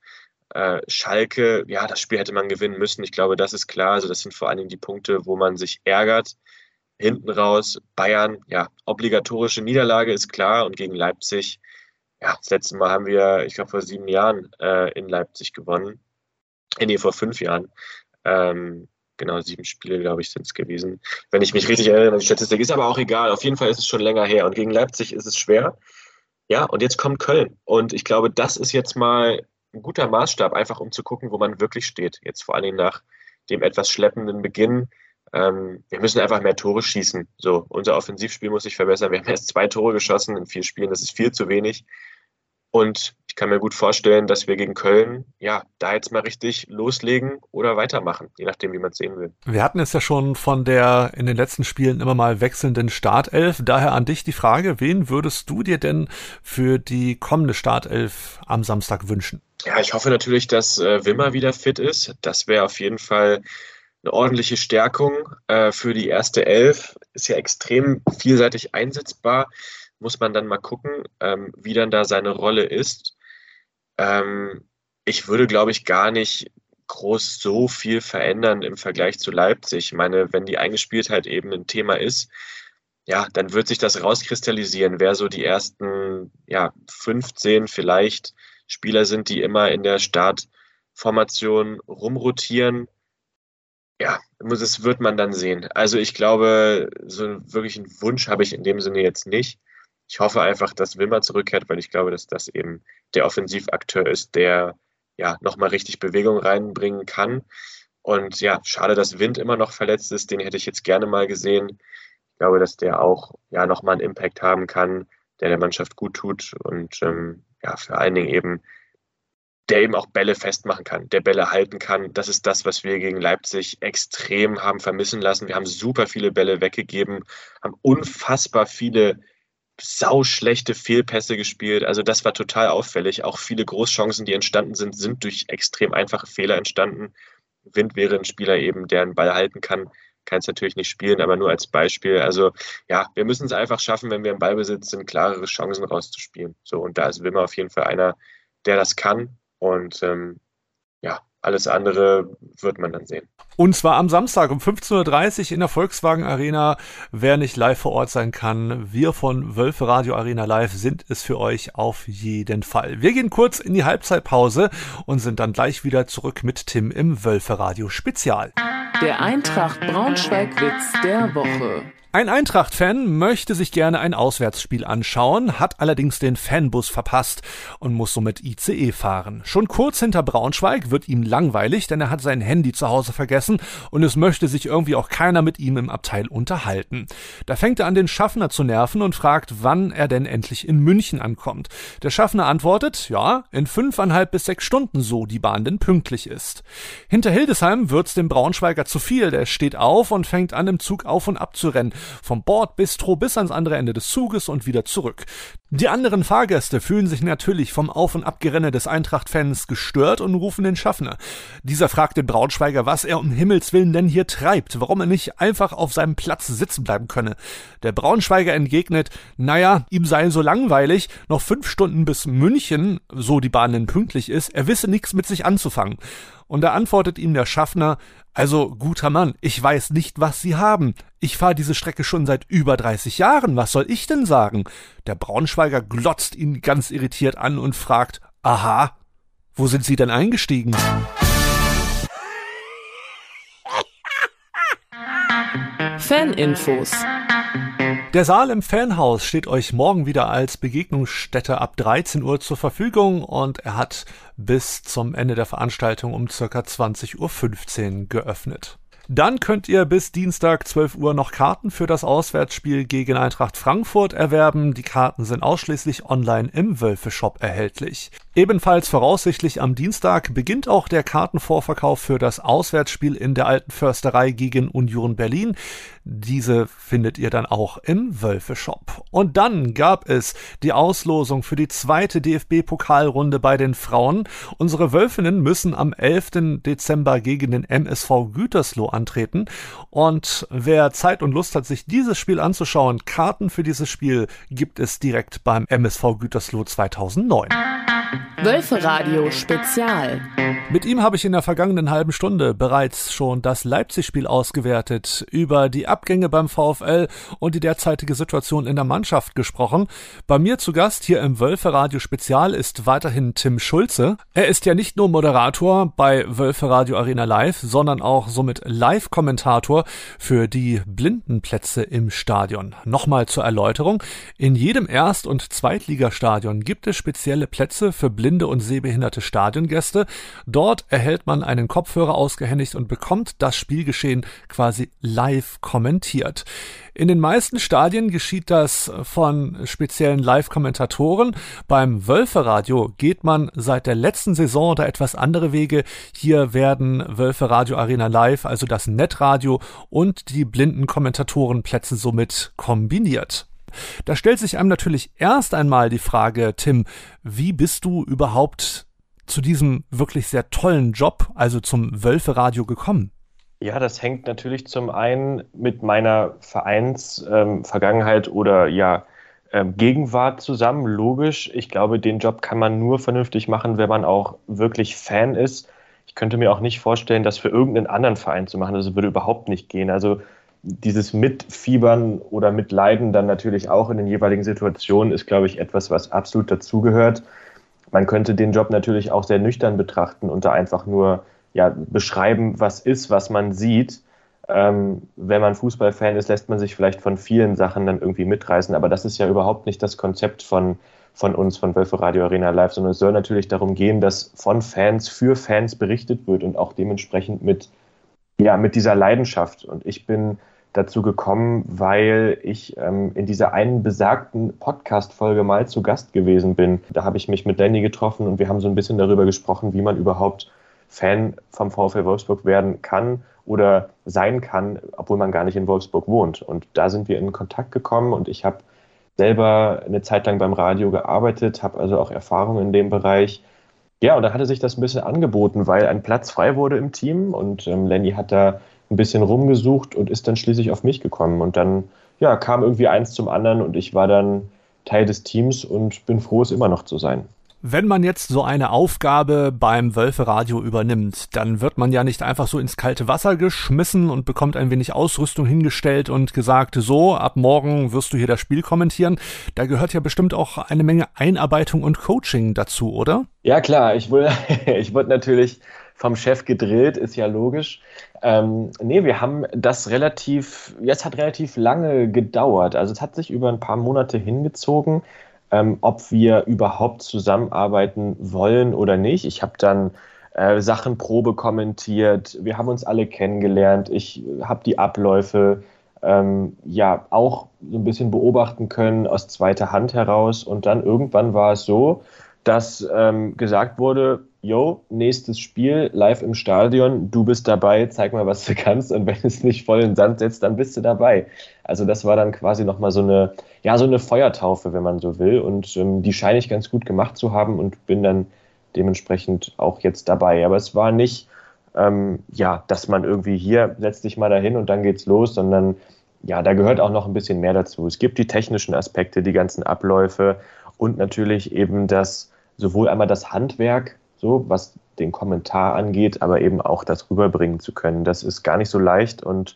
Äh, Schalke, ja, das Spiel hätte man gewinnen müssen. Ich glaube, das ist klar. Also das sind vor allen Dingen die Punkte, wo man sich ärgert. Hinten raus, Bayern, ja, obligatorische Niederlage ist klar und gegen Leipzig, ja, das letzte Mal haben wir, ich glaube, vor sieben Jahren äh, in Leipzig gewonnen. Äh, nee, vor fünf Jahren. Ähm, genau, sieben Spiele, glaube ich, sind es gewesen. Wenn ich mich richtig erinnere, die Statistik ist aber auch egal. Auf jeden Fall ist es schon länger her und gegen Leipzig ist es schwer. Ja, und jetzt kommt Köln. Und ich glaube, das ist jetzt mal ein guter Maßstab, einfach um zu gucken, wo man wirklich steht. Jetzt vor allen Dingen nach dem etwas schleppenden Beginn. Ähm, wir müssen einfach mehr Tore schießen. So, unser Offensivspiel muss sich verbessern. Wir haben erst zwei Tore geschossen in vier Spielen. Das ist viel zu wenig. Und ich kann mir gut vorstellen, dass wir gegen Köln, ja, da jetzt mal richtig loslegen oder weitermachen, je nachdem, wie man es sehen will. Wir hatten es ja schon von der in den letzten Spielen immer mal wechselnden Startelf. Daher an dich die Frage, wen würdest du dir denn für die kommende Startelf am Samstag wünschen? Ja, ich hoffe natürlich, dass äh, Wimmer wieder fit ist. Das wäre auf jeden Fall eine ordentliche Stärkung äh, für die erste Elf. Ist ja extrem vielseitig einsetzbar muss man dann mal gucken, ähm, wie dann da seine Rolle ist. Ähm, ich würde, glaube ich, gar nicht groß so viel verändern im Vergleich zu Leipzig. Ich meine, wenn die Eingespieltheit eben ein Thema ist, ja, dann wird sich das rauskristallisieren, wer so die ersten ja, 15 vielleicht Spieler sind, die immer in der Startformation rumrotieren. Ja, das wird man dann sehen. Also ich glaube, so wirklich einen Wunsch habe ich in dem Sinne jetzt nicht ich hoffe einfach, dass Wilmer zurückkehrt, weil ich glaube, dass das eben der Offensivakteur ist, der ja nochmal richtig Bewegung reinbringen kann. Und ja, schade, dass Wind immer noch verletzt ist. Den hätte ich jetzt gerne mal gesehen. Ich glaube, dass der auch ja nochmal einen Impact haben kann, der der Mannschaft gut tut und ähm, ja, vor allen Dingen eben, der eben auch Bälle festmachen kann, der Bälle halten kann. Das ist das, was wir gegen Leipzig extrem haben vermissen lassen. Wir haben super viele Bälle weggegeben, haben unfassbar viele sauschlechte Fehlpässe gespielt. Also das war total auffällig. Auch viele Großchancen, die entstanden sind, sind durch extrem einfache Fehler entstanden. Wind wäre ein Spieler eben, der einen Ball halten kann. Kann es natürlich nicht spielen, aber nur als Beispiel. Also ja, wir müssen es einfach schaffen, wenn wir im Ballbesitz sind, klarere Chancen rauszuspielen. So, und da ist Wimmer auf jeden Fall einer, der das kann. Und ähm, ja, alles andere wird man dann sehen. Und zwar am Samstag um 15.30 Uhr in der Volkswagen Arena. Wer nicht live vor Ort sein kann, wir von Wölfe Radio Arena Live sind es für euch auf jeden Fall. Wir gehen kurz in die Halbzeitpause und sind dann gleich wieder zurück mit Tim im Wölfe Radio Spezial. Der Eintracht Braunschweig-Witz der Woche. Ein Eintracht-Fan möchte sich gerne ein Auswärtsspiel anschauen, hat allerdings den Fanbus verpasst und muss somit ICE fahren. Schon kurz hinter Braunschweig wird ihm langweilig, denn er hat sein Handy zu Hause vergessen und es möchte sich irgendwie auch keiner mit ihm im Abteil unterhalten. Da fängt er an, den Schaffner zu nerven und fragt, wann er denn endlich in München ankommt. Der Schaffner antwortet, ja, in fünfeinhalb bis sechs Stunden so die Bahn denn pünktlich ist. Hinter Hildesheim wird's dem Braunschweiger zu viel, der steht auf und fängt an, im Zug auf und ab zu rennen Vom Bordbistro bis ans andere Ende des Zuges und wieder zurück. Die anderen Fahrgäste fühlen sich natürlich vom Auf- und Abgerenne des Eintracht-Fans gestört und rufen den Schaffner. Dieser fragt den Braunschweiger, was er um Himmels Willen denn hier treibt, warum er nicht einfach auf seinem Platz sitzen bleiben könne. Der Braunschweiger entgegnet, naja, ihm sei so langweilig, noch fünf Stunden bis München, so die Bahn denn pünktlich ist, er wisse nichts mit sich anzufangen. Und da antwortet ihm der Schaffner, also guter Mann, ich weiß nicht, was Sie haben. Ich fahre diese Strecke schon seit über 30 Jahren, was soll ich denn sagen? Der Braunschweiger glotzt ihn ganz irritiert an und fragt, aha, wo sind Sie denn eingestiegen? Faninfos der Saal im Fanhaus steht euch morgen wieder als Begegnungsstätte ab 13 Uhr zur Verfügung und er hat bis zum Ende der Veranstaltung um circa 20.15 Uhr geöffnet. Dann könnt ihr bis Dienstag 12 Uhr noch Karten für das Auswärtsspiel gegen Eintracht Frankfurt erwerben. Die Karten sind ausschließlich online im Wölfe-Shop erhältlich. Ebenfalls voraussichtlich am Dienstag beginnt auch der Kartenvorverkauf für das Auswärtsspiel in der Alten Försterei gegen Union Berlin. Diese findet ihr dann auch im Wölfe-Shop. Und dann gab es die Auslosung für die zweite DFB-Pokalrunde bei den Frauen. Unsere Wölfinnen müssen am 11. Dezember gegen den MSV Gütersloh antreten. Und wer Zeit und Lust hat, sich dieses Spiel anzuschauen, Karten für dieses Spiel gibt es direkt beim MSV Gütersloh 2009. Wölferadio Spezial. Mit ihm habe ich in der vergangenen halben Stunde bereits schon das Leipzig-Spiel ausgewertet, über die Abgänge beim VfL und die derzeitige Situation in der Mannschaft gesprochen. Bei mir zu Gast hier im Wölferadio Spezial ist weiterhin Tim Schulze. Er ist ja nicht nur Moderator bei Wölferadio Arena Live, sondern auch somit Live-Kommentator für die Blindenplätze im Stadion. Nochmal zur Erläuterung. In jedem Erst- und Zweitligastadion gibt es spezielle Plätze für blinde und sehbehinderte Stadiongäste. Dort erhält man einen Kopfhörer ausgehändigt und bekommt das Spielgeschehen quasi live kommentiert. In den meisten Stadien geschieht das von speziellen Live-Kommentatoren. Beim Wölferadio geht man seit der letzten Saison da etwas andere Wege. Hier werden Wölferadio Arena Live, also das Netradio und die blinden Kommentatorenplätze somit kombiniert. Da stellt sich einem natürlich erst einmal die Frage, Tim, wie bist du überhaupt zu diesem wirklich sehr tollen Job, also zum Wölferadio gekommen? Ja, das hängt natürlich zum einen mit meiner Vereinsvergangenheit ähm, oder ja ähm, Gegenwart zusammen. Logisch, ich glaube, den Job kann man nur vernünftig machen, wenn man auch wirklich Fan ist. Ich könnte mir auch nicht vorstellen, das für irgendeinen anderen Verein zu machen. Das würde überhaupt nicht gehen. Also dieses Mitfiebern oder Mitleiden dann natürlich auch in den jeweiligen Situationen ist, glaube ich, etwas, was absolut dazugehört. Man könnte den Job natürlich auch sehr nüchtern betrachten und da einfach nur ja, beschreiben, was ist, was man sieht. Ähm, wenn man Fußballfan ist, lässt man sich vielleicht von vielen Sachen dann irgendwie mitreißen, aber das ist ja überhaupt nicht das Konzept von, von uns, von Wölfe Radio Arena Live, sondern es soll natürlich darum gehen, dass von Fans für Fans berichtet wird und auch dementsprechend mit, ja, mit dieser Leidenschaft. Und ich bin dazu gekommen, weil ich ähm, in dieser einen besagten Podcast-Folge mal zu Gast gewesen bin. Da habe ich mich mit Danny getroffen und wir haben so ein bisschen darüber gesprochen, wie man überhaupt Fan vom VfL Wolfsburg werden kann oder sein kann, obwohl man gar nicht in Wolfsburg wohnt. Und da sind wir in Kontakt gekommen und ich habe selber eine Zeit lang beim Radio gearbeitet, habe also auch Erfahrung in dem Bereich. Ja, und da hatte sich das ein bisschen angeboten, weil ein Platz frei wurde im Team und ähm, Lenny hat da ein bisschen rumgesucht und ist dann schließlich auf mich gekommen. Und dann ja, kam irgendwie eins zum anderen und ich war dann Teil des Teams und bin froh, es immer noch zu sein. Wenn man jetzt so eine Aufgabe beim Wölferadio übernimmt, dann wird man ja nicht einfach so ins kalte Wasser geschmissen und bekommt ein wenig Ausrüstung hingestellt und gesagt, so, ab morgen wirst du hier das Spiel kommentieren. Da gehört ja bestimmt auch eine Menge Einarbeitung und Coaching dazu, oder? Ja, klar. Ich wurde, ich wurde natürlich vom Chef gedrillt, ist ja logisch. Ähm, nee, wir haben das relativ, jetzt hat relativ lange gedauert. Also es hat sich über ein paar Monate hingezogen, ähm, ob wir überhaupt zusammenarbeiten wollen oder nicht. Ich habe dann äh, Sachen Probe kommentiert, wir haben uns alle kennengelernt, ich habe die Abläufe ähm, ja auch so ein bisschen beobachten können aus zweiter Hand heraus und dann irgendwann war es so, dass ähm, gesagt wurde, yo, nächstes Spiel, live im Stadion, du bist dabei, zeig mal, was du kannst und wenn es nicht voll in den Sand setzt, dann bist du dabei. Also das war dann quasi nochmal so eine, ja, so eine Feuertaufe, wenn man so will und ähm, die scheine ich ganz gut gemacht zu haben und bin dann dementsprechend auch jetzt dabei. Aber es war nicht, ähm, ja, dass man irgendwie hier setzt dich mal dahin und dann geht's los, sondern ja, da gehört auch noch ein bisschen mehr dazu. Es gibt die technischen Aspekte, die ganzen Abläufe und natürlich eben das, sowohl einmal das Handwerk, so was den Kommentar angeht, aber eben auch das rüberbringen zu können. Das ist gar nicht so leicht und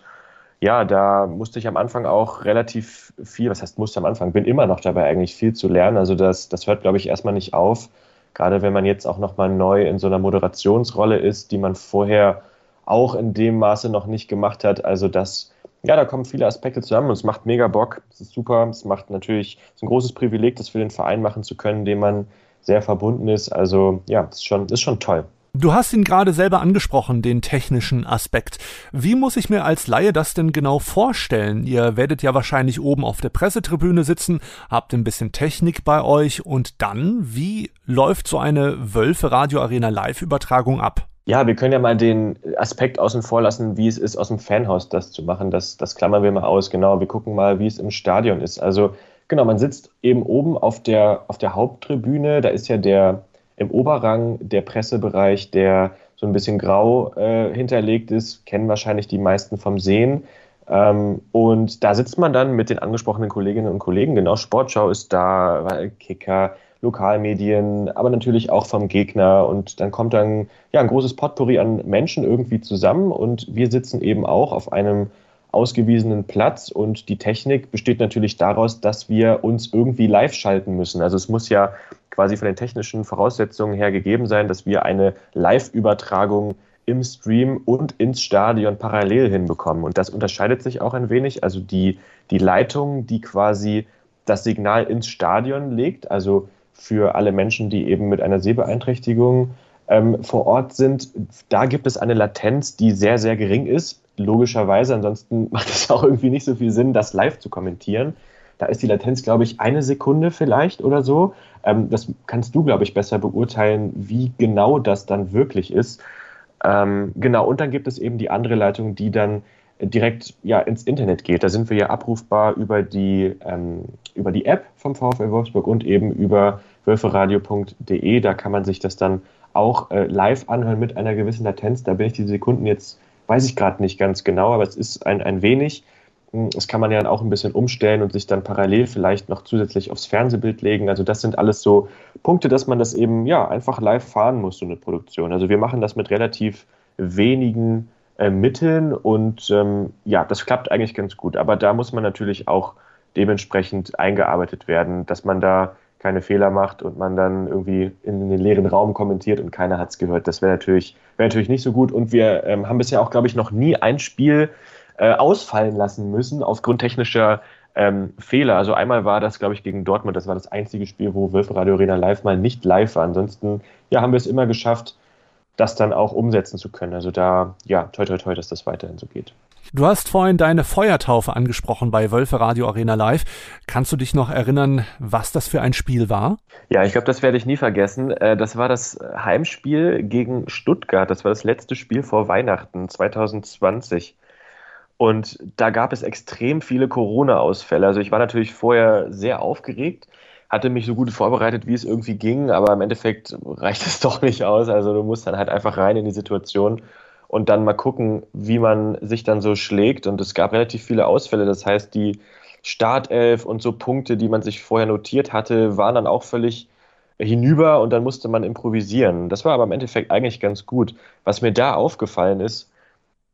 ja, da musste ich am Anfang auch relativ viel, was heißt musste am Anfang, bin immer noch dabei eigentlich viel zu lernen. Also das, das hört, glaube ich, erstmal nicht auf. Gerade wenn man jetzt auch nochmal neu in so einer Moderationsrolle ist, die man vorher auch in dem Maße noch nicht gemacht hat. Also das, ja, da kommen viele Aspekte zusammen und es macht mega Bock. Es ist super. Es macht natürlich, es ist ein großes Privileg, das für den Verein machen zu können, dem man sehr verbunden ist. Also ja, ist schon, ist schon toll. Du hast ihn gerade selber angesprochen, den technischen Aspekt. Wie muss ich mir als Laie das denn genau vorstellen? Ihr werdet ja wahrscheinlich oben auf der Pressetribüne sitzen, habt ein bisschen Technik bei euch und dann, wie läuft so eine Wölfe Radio Arena Live-Übertragung ab? Ja, wir können ja mal den Aspekt außen vor lassen, wie es ist, aus dem Fanhaus das zu machen. Das, das klammern wir mal aus. Genau, wir gucken mal, wie es im Stadion ist. Also genau, man sitzt eben oben auf der, auf der Haupttribüne. Da ist ja der im Oberrang der Pressebereich, der so ein bisschen grau äh, hinterlegt ist, kennen wahrscheinlich die meisten vom Sehen. Ähm, und da sitzt man dann mit den angesprochenen Kolleginnen und Kollegen. Genau, Sportschau ist da, Kicker, Lokalmedien, aber natürlich auch vom Gegner. Und dann kommt dann ja, ein großes Potpourri an Menschen irgendwie zusammen. Und wir sitzen eben auch auf einem ausgewiesenen Platz und die Technik besteht natürlich daraus, dass wir uns irgendwie live schalten müssen. Also es muss ja quasi von den technischen Voraussetzungen her gegeben sein, dass wir eine Live-Übertragung im Stream und ins Stadion parallel hinbekommen. Und das unterscheidet sich auch ein wenig. Also die, die Leitung, die quasi das Signal ins Stadion legt, also für alle Menschen, die eben mit einer Sehbeeinträchtigung ähm, vor Ort sind, da gibt es eine Latenz, die sehr, sehr gering ist logischerweise. Ansonsten macht es auch irgendwie nicht so viel Sinn, das live zu kommentieren. Da ist die Latenz, glaube ich, eine Sekunde vielleicht oder so. Ähm, das kannst du, glaube ich, besser beurteilen, wie genau das dann wirklich ist. Ähm, genau, und dann gibt es eben die andere Leitung, die dann direkt ja, ins Internet geht. Da sind wir ja abrufbar über die, ähm, über die App vom VfL Wolfsburg und eben über wölferadio.de. Da kann man sich das dann auch äh, live anhören mit einer gewissen Latenz. Da bin ich die Sekunden jetzt weiß ich gerade nicht ganz genau, aber es ist ein, ein wenig. Hm, das kann man ja auch ein bisschen umstellen und sich dann parallel vielleicht noch zusätzlich aufs Fernsehbild legen. Also das sind alles so Punkte, dass man das eben ja einfach live fahren muss, so eine Produktion. Also wir machen das mit relativ wenigen äh, Mitteln und ähm, ja, das klappt eigentlich ganz gut. Aber da muss man natürlich auch dementsprechend eingearbeitet werden, dass man da keine Fehler macht und man dann irgendwie in den leeren Raum kommentiert und keiner hat es gehört. Das wäre natürlich, wär natürlich nicht so gut. Und wir ähm, haben bisher auch, glaube ich, noch nie ein Spiel äh, ausfallen lassen müssen aufgrund technischer ähm, Fehler. Also einmal war das, glaube ich, gegen Dortmund. Das war das einzige Spiel, wo Wölfe Radio Arena live mal nicht live war. Ansonsten ja, haben wir es immer geschafft, das dann auch umsetzen zu können. Also da, ja, toi, toi, toi, dass das weiterhin so geht. Du hast vorhin deine Feuertaufe angesprochen bei Wölfe Radio Arena Live. Kannst du dich noch erinnern, was das für ein Spiel war? Ja, ich glaube, das werde ich nie vergessen. Äh, das war das Heimspiel gegen Stuttgart. Das war das letzte Spiel vor Weihnachten 2020. Und da gab es extrem viele Corona-Ausfälle. Also ich war natürlich vorher sehr aufgeregt, hatte mich so gut vorbereitet, wie es irgendwie ging, aber im Endeffekt reicht es doch nicht aus. Also du musst dann halt einfach rein in die Situation und dann mal gucken, wie man sich dann so schlägt. Und es gab relativ viele Ausfälle. Das heißt, die Startelf und so Punkte, die man sich vorher notiert hatte, waren dann auch völlig hinüber und dann musste man improvisieren. Das war aber im Endeffekt eigentlich ganz gut. Was mir da aufgefallen ist,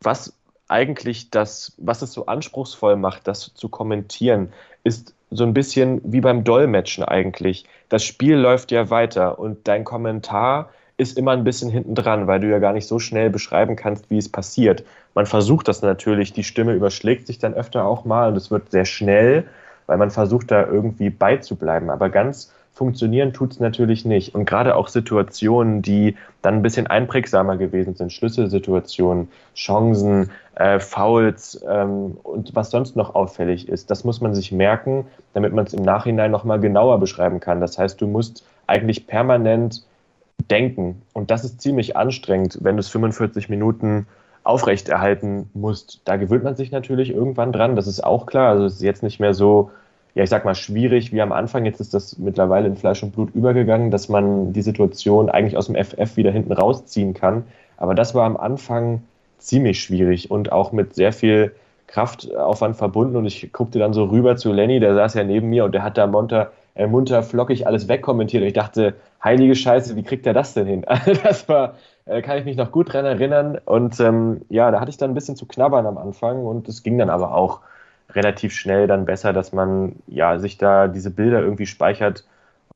was eigentlich das, was es so anspruchsvoll macht, das zu kommentieren, ist so ein bisschen wie beim Dolmetschen eigentlich. Das Spiel läuft ja weiter und dein Kommentar ist immer ein bisschen hinten dran, weil du ja gar nicht so schnell beschreiben kannst, wie es passiert. Man versucht das natürlich, die Stimme überschlägt sich dann öfter auch mal und es wird sehr schnell, weil man versucht da irgendwie beizubleiben. Aber ganz funktionieren tut es natürlich nicht. Und gerade auch Situationen, die dann ein bisschen einprägsamer gewesen sind, Schlüsselsituationen, Chancen, äh, Fouls ähm, und was sonst noch auffällig ist, das muss man sich merken, damit man es im Nachhinein nochmal genauer beschreiben kann. Das heißt, du musst eigentlich permanent denken. Und das ist ziemlich anstrengend, wenn du es 45 Minuten aufrechterhalten musst. Da gewöhnt man sich natürlich irgendwann dran, das ist auch klar. Also es ist jetzt nicht mehr so, ja, ich sag mal, schwierig wie am Anfang. Jetzt ist das mittlerweile in Fleisch und Blut übergegangen, dass man die Situation eigentlich aus dem FF wieder hinten rausziehen kann. Aber das war am Anfang ziemlich schwierig und auch mit sehr viel Kraftaufwand verbunden. Und ich guckte dann so rüber zu Lenny, der saß ja neben mir und der hat da munter, äh, munter flockig alles wegkommentiert. Und ich dachte, heilige Scheiße, wie kriegt er das denn hin? das war, äh, kann ich mich noch gut dran erinnern. Und ähm, ja, da hatte ich dann ein bisschen zu knabbern am Anfang und es ging dann aber auch relativ schnell dann besser, dass man ja sich da diese Bilder irgendwie speichert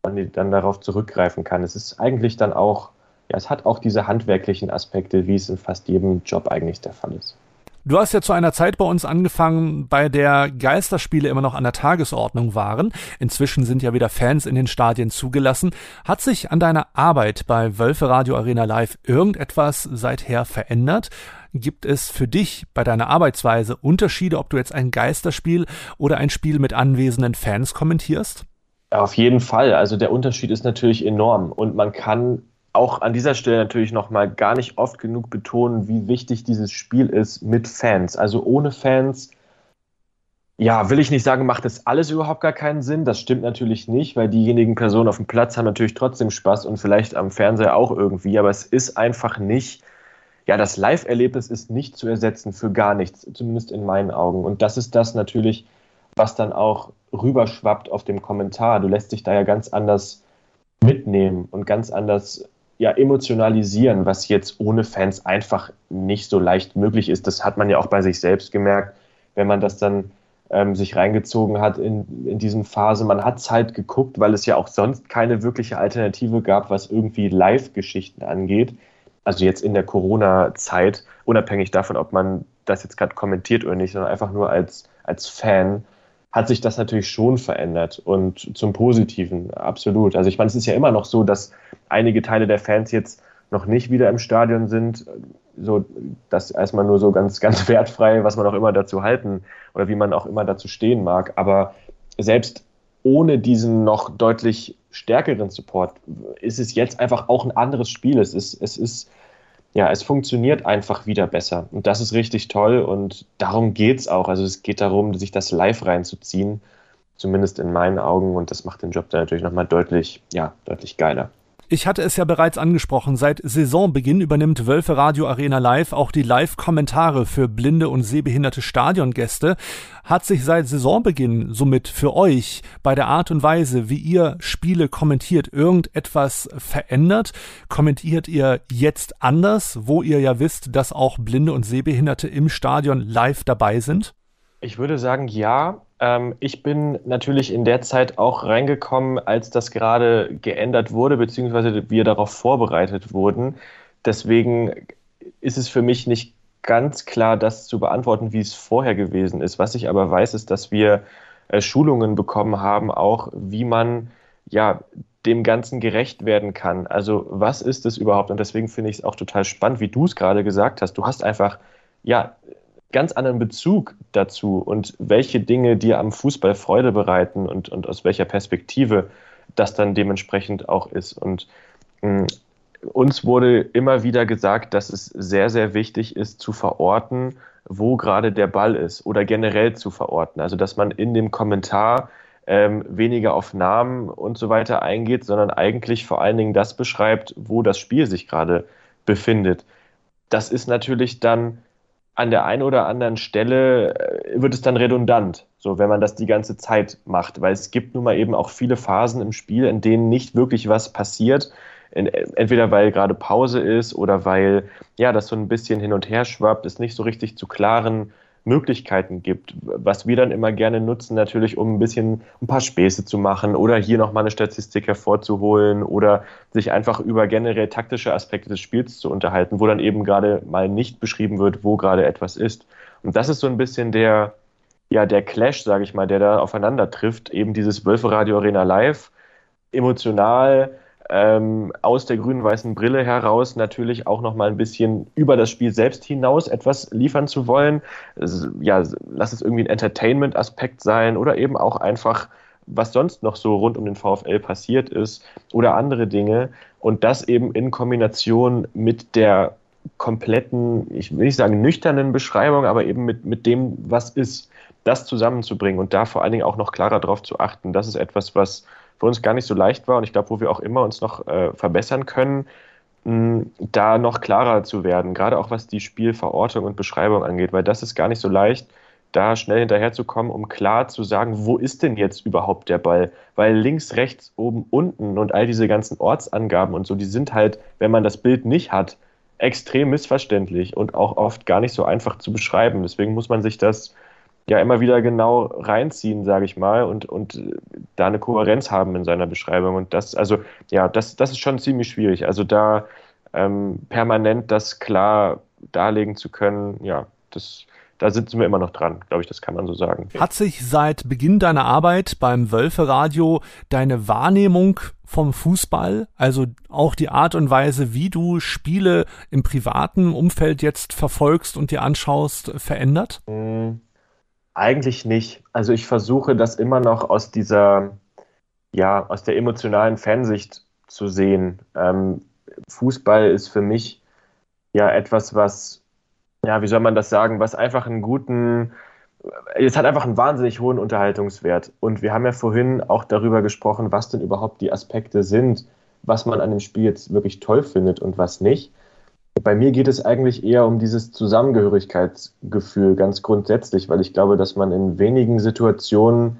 und dann darauf zurückgreifen kann. Es ist eigentlich dann auch, ja, es hat auch diese handwerklichen Aspekte, wie es in fast jedem Job eigentlich der Fall ist. Du hast ja zu einer Zeit bei uns angefangen, bei der Geisterspiele immer noch an der Tagesordnung waren. Inzwischen sind ja wieder Fans in den Stadien zugelassen. Hat sich an deiner Arbeit bei Wölfe Radio Arena Live irgendetwas seither verändert? Gibt es für dich bei deiner Arbeitsweise Unterschiede, ob du jetzt ein Geisterspiel oder ein Spiel mit anwesenden Fans kommentierst? Auf jeden Fall. Also der Unterschied ist natürlich enorm und man kann auch an dieser Stelle natürlich nochmal gar nicht oft genug betonen, wie wichtig dieses Spiel ist mit Fans. Also ohne Fans, ja, will ich nicht sagen, macht das alles überhaupt gar keinen Sinn. Das stimmt natürlich nicht, weil diejenigen Personen auf dem Platz haben natürlich trotzdem Spaß und vielleicht am Fernseher auch irgendwie, aber es ist einfach nicht, ja, das Live-Erlebnis ist nicht zu ersetzen für gar nichts, zumindest in meinen Augen. Und das ist das natürlich, was dann auch rüberschwappt auf dem Kommentar. Du lässt dich da ja ganz anders mitnehmen und ganz anders ja, emotionalisieren, was jetzt ohne Fans einfach nicht so leicht möglich ist. Das hat man ja auch bei sich selbst gemerkt, wenn man das dann ähm, sich reingezogen hat in, in diesen Phase. Man hat es halt geguckt, weil es ja auch sonst keine wirkliche Alternative gab, was irgendwie Live-Geschichten angeht. Also jetzt in der Corona-Zeit, unabhängig davon, ob man das jetzt gerade kommentiert oder nicht, sondern einfach nur als, als Fan hat sich das natürlich schon verändert und zum Positiven, absolut. Also ich meine, es ist ja immer noch so, dass einige Teile der Fans jetzt noch nicht wieder im Stadion sind. So, das erstmal nur so ganz, ganz wertfrei, was man auch immer dazu halten oder wie man auch immer dazu stehen mag. Aber selbst ohne diesen noch deutlich stärkeren Support ist es jetzt einfach auch ein anderes Spiel. Es ist, es ist ja, es funktioniert einfach wieder besser. Und das ist richtig toll und darum geht es auch. Also es geht darum, sich das live reinzuziehen, zumindest in meinen Augen. Und das macht den Job dann natürlich nochmal deutlich, ja, deutlich geiler. Ich hatte es ja bereits angesprochen, seit Saisonbeginn übernimmt Wölfe Radio Arena Live auch die Live-Kommentare für blinde und sehbehinderte Stadiongäste. Hat sich seit Saisonbeginn somit für euch bei der Art und Weise, wie ihr Spiele kommentiert, irgendetwas verändert? Kommentiert ihr jetzt anders, wo ihr ja wisst, dass auch blinde und sehbehinderte im Stadion live dabei sind? Ich würde sagen, ja. Ähm, ich bin natürlich in der Zeit auch reingekommen, als das gerade geändert wurde, beziehungsweise wir darauf vorbereitet wurden. Deswegen ist es für mich nicht ganz klar, das zu beantworten, wie es vorher gewesen ist. Was ich aber weiß, ist, dass wir äh, Schulungen bekommen haben, auch wie man ja dem Ganzen gerecht werden kann. Also was ist es überhaupt? Und deswegen finde ich es auch total spannend, wie du es gerade gesagt hast. Du hast einfach ja ganz anderen Bezug dazu und welche Dinge dir am Fußball Freude bereiten und, und aus welcher Perspektive das dann dementsprechend auch ist. Und mh, mm, uns wurde immer wieder gesagt, dass es sehr, sehr wichtig ist zu verorten, wo gerade der Ball ist oder generell zu verorten. Also dass man in dem Kommentar ähm, weniger auf Namen und so weiter eingeht, sondern eigentlich vor allen Dingen das beschreibt, wo das Spiel sich gerade befindet. Das ist natürlich dann an der einen oder anderen Stelle äh, wird es dann redundant, so wenn man das die ganze Zeit macht, weil es gibt nun mal eben auch viele Phasen im Spiel, in denen nicht wirklich was passiert, entweder weil gerade Pause ist oder weil ja das so ein bisschen hin und her schwappt, es nicht so richtig zu klaren Möglichkeiten gibt, was wir dann immer gerne nutzen, natürlich, um ein bisschen ein paar Späße zu machen oder hier nochmal eine Statistik hervorzuholen oder sich einfach über generell taktische Aspekte des Spiels zu unterhalten, wo dann eben gerade mal nicht beschrieben wird, wo gerade etwas ist. Und das ist so ein bisschen der, ja, der Clash, sage ich mal, der da aufeinander trifft, eben dieses Wölfe Radio Arena Live, emotional, ähm, aus der grün-weißen Brille heraus natürlich auch noch mal ein bisschen über das Spiel selbst hinaus etwas liefern zu wollen. Ja, lass es irgendwie ein Entertainment-Aspekt sein oder eben auch einfach was sonst noch so rund um den VfL passiert ist oder andere Dinge und das eben in Kombination mit der kompletten, ich will nicht sagen nüchternen Beschreibung, aber eben mit, mit dem, was ist, das zusammenzubringen und da vor allen Dingen auch noch klarer darauf zu achten. Das ist etwas, was für uns gar nicht so leicht war und ich glaube, wo wir auch immer uns noch äh, verbessern können, mh, da noch klarer zu werden, gerade auch was die Spielverortung und Beschreibung angeht, weil das ist gar nicht so leicht, da schnell hinterherzukommen, um klar zu sagen, wo ist denn jetzt überhaupt der Ball? Weil links, rechts, oben, unten und all diese ganzen Ortsangaben und so, die sind halt, wenn man das Bild nicht hat, extrem missverständlich und auch oft gar nicht so einfach zu beschreiben. Deswegen muss man sich das ja immer wieder genau reinziehen, sage ich mal, und, und da eine Kohärenz haben in seiner Beschreibung. Und das, also ja, das, das ist schon ziemlich schwierig. Also da ähm, permanent das klar darlegen zu können, ja, das da sitzen wir immer noch dran, glaube ich, das kann man so sagen. Hat sich seit Beginn deiner Arbeit beim Wölfe-Radio deine Wahrnehmung vom Fußball, also auch die Art und Weise, wie du Spiele im privaten Umfeld jetzt verfolgst und dir anschaust, verändert? Mhm. Eigentlich nicht. Also ich versuche das immer noch aus dieser, ja, aus der emotionalen Fansicht zu sehen. Ähm, Fußball ist für mich ja etwas, was ja, wie soll man das sagen, was einfach einen guten, es hat einfach einen wahnsinnig hohen Unterhaltungswert. Und wir haben ja vorhin auch darüber gesprochen, was denn überhaupt die Aspekte sind, was man an dem Spiel jetzt wirklich toll findet und was nicht. Bei mir geht es eigentlich eher um dieses Zusammengehörigkeitsgefühl ganz grundsätzlich, weil ich glaube, dass man in wenigen Situationen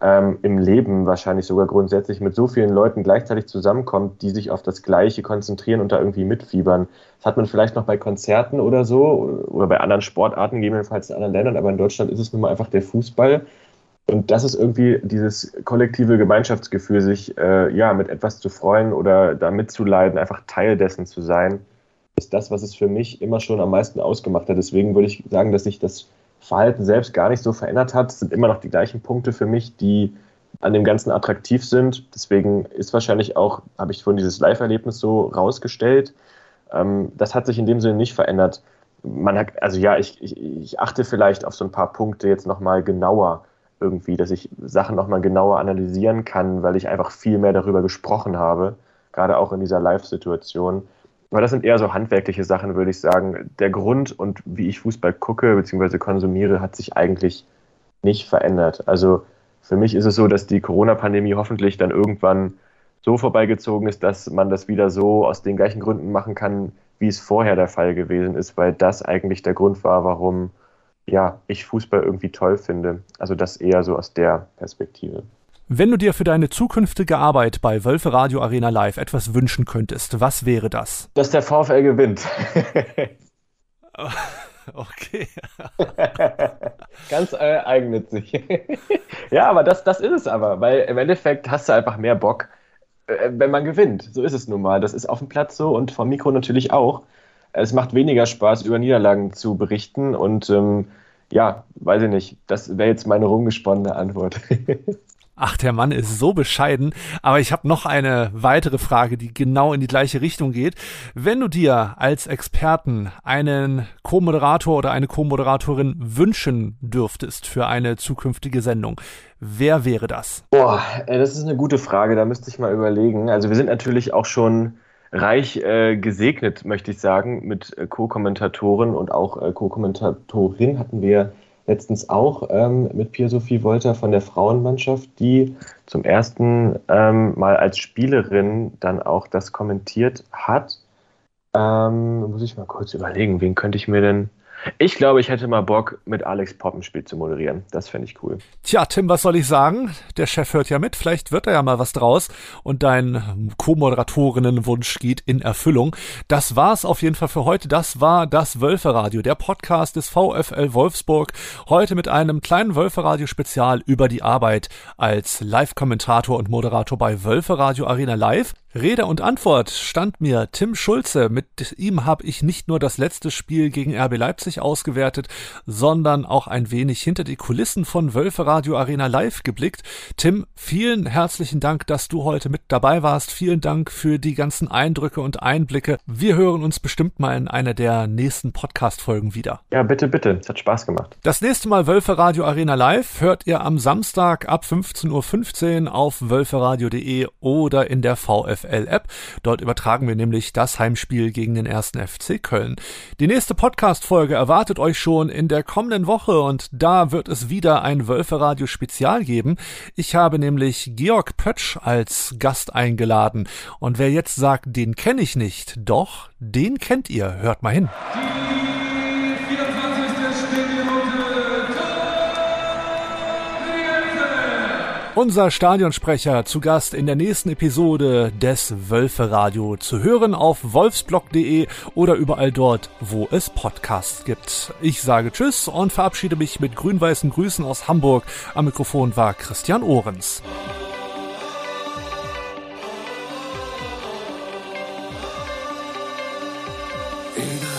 ähm, im Leben wahrscheinlich sogar grundsätzlich mit so vielen Leuten gleichzeitig zusammenkommt, die sich auf das Gleiche konzentrieren und da irgendwie mitfiebern. Das hat man vielleicht noch bei Konzerten oder so oder bei anderen Sportarten, gegebenenfalls in anderen Ländern, aber in Deutschland ist es nun mal einfach der Fußball. Und das ist irgendwie dieses kollektive Gemeinschaftsgefühl, sich äh, ja mit etwas zu freuen oder da mitzuleiden, einfach Teil dessen zu sein, ist das, was es für mich immer schon am meisten ausgemacht hat. Deswegen würde ich sagen, dass sich das Verhalten selbst gar nicht so verändert hat. Es sind immer noch die gleichen Punkte für mich, die an dem Ganzen attraktiv sind. Deswegen ist wahrscheinlich auch, habe ich vorhin dieses Live-Erlebnis so rausgestellt. Ähm, das hat sich in dem Sinne nicht verändert. Man hat, also ja, ich, ich, ich achte vielleicht auf so ein paar Punkte jetzt nochmal genauer irgendwie, dass ich Sachen nochmal genauer analysieren kann, weil ich einfach viel mehr darüber gesprochen habe, gerade auch in dieser Live-Situation. Aber das sind eher so handwerkliche Sachen, würde ich sagen. Der Grund und wie ich Fußball gucke bzw. konsumiere, hat sich eigentlich nicht verändert. Also für mich ist es so, dass die Corona-Pandemie hoffentlich dann irgendwann so vorbeigezogen ist, dass man das wieder so aus den gleichen Gründen machen kann, wie es vorher der Fall gewesen ist, weil das eigentlich der Grund war, warum ja, ich Fußball irgendwie toll finde. Also das eher so aus der Perspektive. Wenn du dir für deine zukünftige Arbeit bei Wölfe Radio Arena Live etwas wünschen könntest, was wäre das? Dass der VfL gewinnt. okay. Ganz äh, eigennützig. ja, aber das, das ist es aber, weil im Endeffekt hast du einfach mehr Bock, äh, wenn man gewinnt. So ist es nun mal. Das ist auf dem Platz so und vom Mikro natürlich auch. Es macht weniger Spaß, über Niederlagen zu berichten und ähm, ja, weiß ich nicht. Das wäre jetzt meine rumgesponnene Antwort. Ach, der Mann ist so bescheiden. Aber ich habe noch eine weitere Frage, die genau in die gleiche Richtung geht. Wenn du dir als Experten einen Co-Moderator oder eine Co-Moderatorin wünschen dürftest für eine zukünftige Sendung, wer wäre das? Boah, das ist eine gute Frage. Da müsste ich mal überlegen. Also wir sind natürlich auch schon reich äh, gesegnet, möchte ich sagen, mit äh, Co-Kommentatoren und auch äh, Co-Kommentatorin hatten wir letztens auch ähm, mit Pia-Sophie Wolter von der Frauenmannschaft, die zum ersten ähm, Mal als Spielerin dann auch das kommentiert hat. Ähm, muss ich mal kurz überlegen, wen könnte ich mir denn ich glaube, ich hätte mal Bock, mit Alex Poppenspiel zu moderieren. Das fände ich cool. Tja, Tim, was soll ich sagen? Der Chef hört ja mit. Vielleicht wird da ja mal was draus und dein Co-Moderatorinnenwunsch geht in Erfüllung. Das war's auf jeden Fall für heute. Das war das Wölferadio, der Podcast des VfL Wolfsburg. Heute mit einem kleinen Wölferadio-Spezial über die Arbeit als Live-Kommentator und Moderator bei Wölferadio Arena Live. Rede und Antwort stand mir Tim Schulze. Mit ihm habe ich nicht nur das letzte Spiel gegen RB Leipzig ausgewertet, sondern auch ein wenig hinter die Kulissen von Wölfe Radio Arena live geblickt. Tim, vielen herzlichen Dank, dass du heute mit dabei warst. Vielen Dank für die ganzen Eindrücke und Einblicke. Wir hören uns bestimmt mal in einer der nächsten Podcast-Folgen wieder. Ja, bitte, bitte. Es hat Spaß gemacht. Das nächste Mal Wölfe Radio Arena live hört ihr am Samstag ab 15.15 Uhr auf wölferadio.de oder in der VFL-App. Dort übertragen wir nämlich das Heimspiel gegen den ersten FC Köln. Die nächste Podcast-Folge erwartet euch schon in der kommenden Woche und da wird es wieder ein Wölferadio-Spezial geben. Ich habe nämlich Georg Pötsch als Gast eingeladen. Und wer jetzt sagt, den kenne ich nicht, doch, den kennt ihr. Hört mal hin. Unser Stadionsprecher zu Gast in der nächsten Episode des Wölfe Radio zu hören auf wolfsblog.de oder überall dort, wo es Podcasts gibt. Ich sage Tschüss und verabschiede mich mit grün-weißen Grüßen aus Hamburg. Am Mikrofon war Christian Ohrens. Über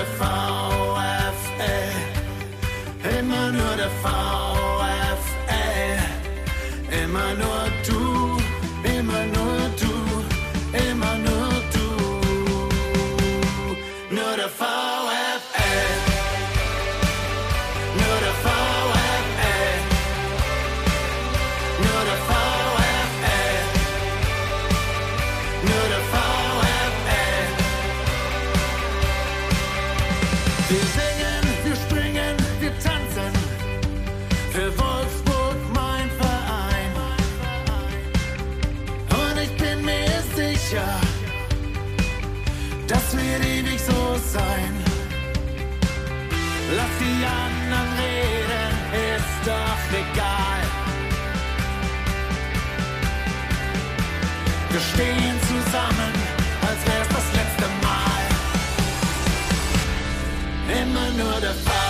Immer nur Wir stehen zusammen, als wär's das letzte Mal. Immer nur der Fall.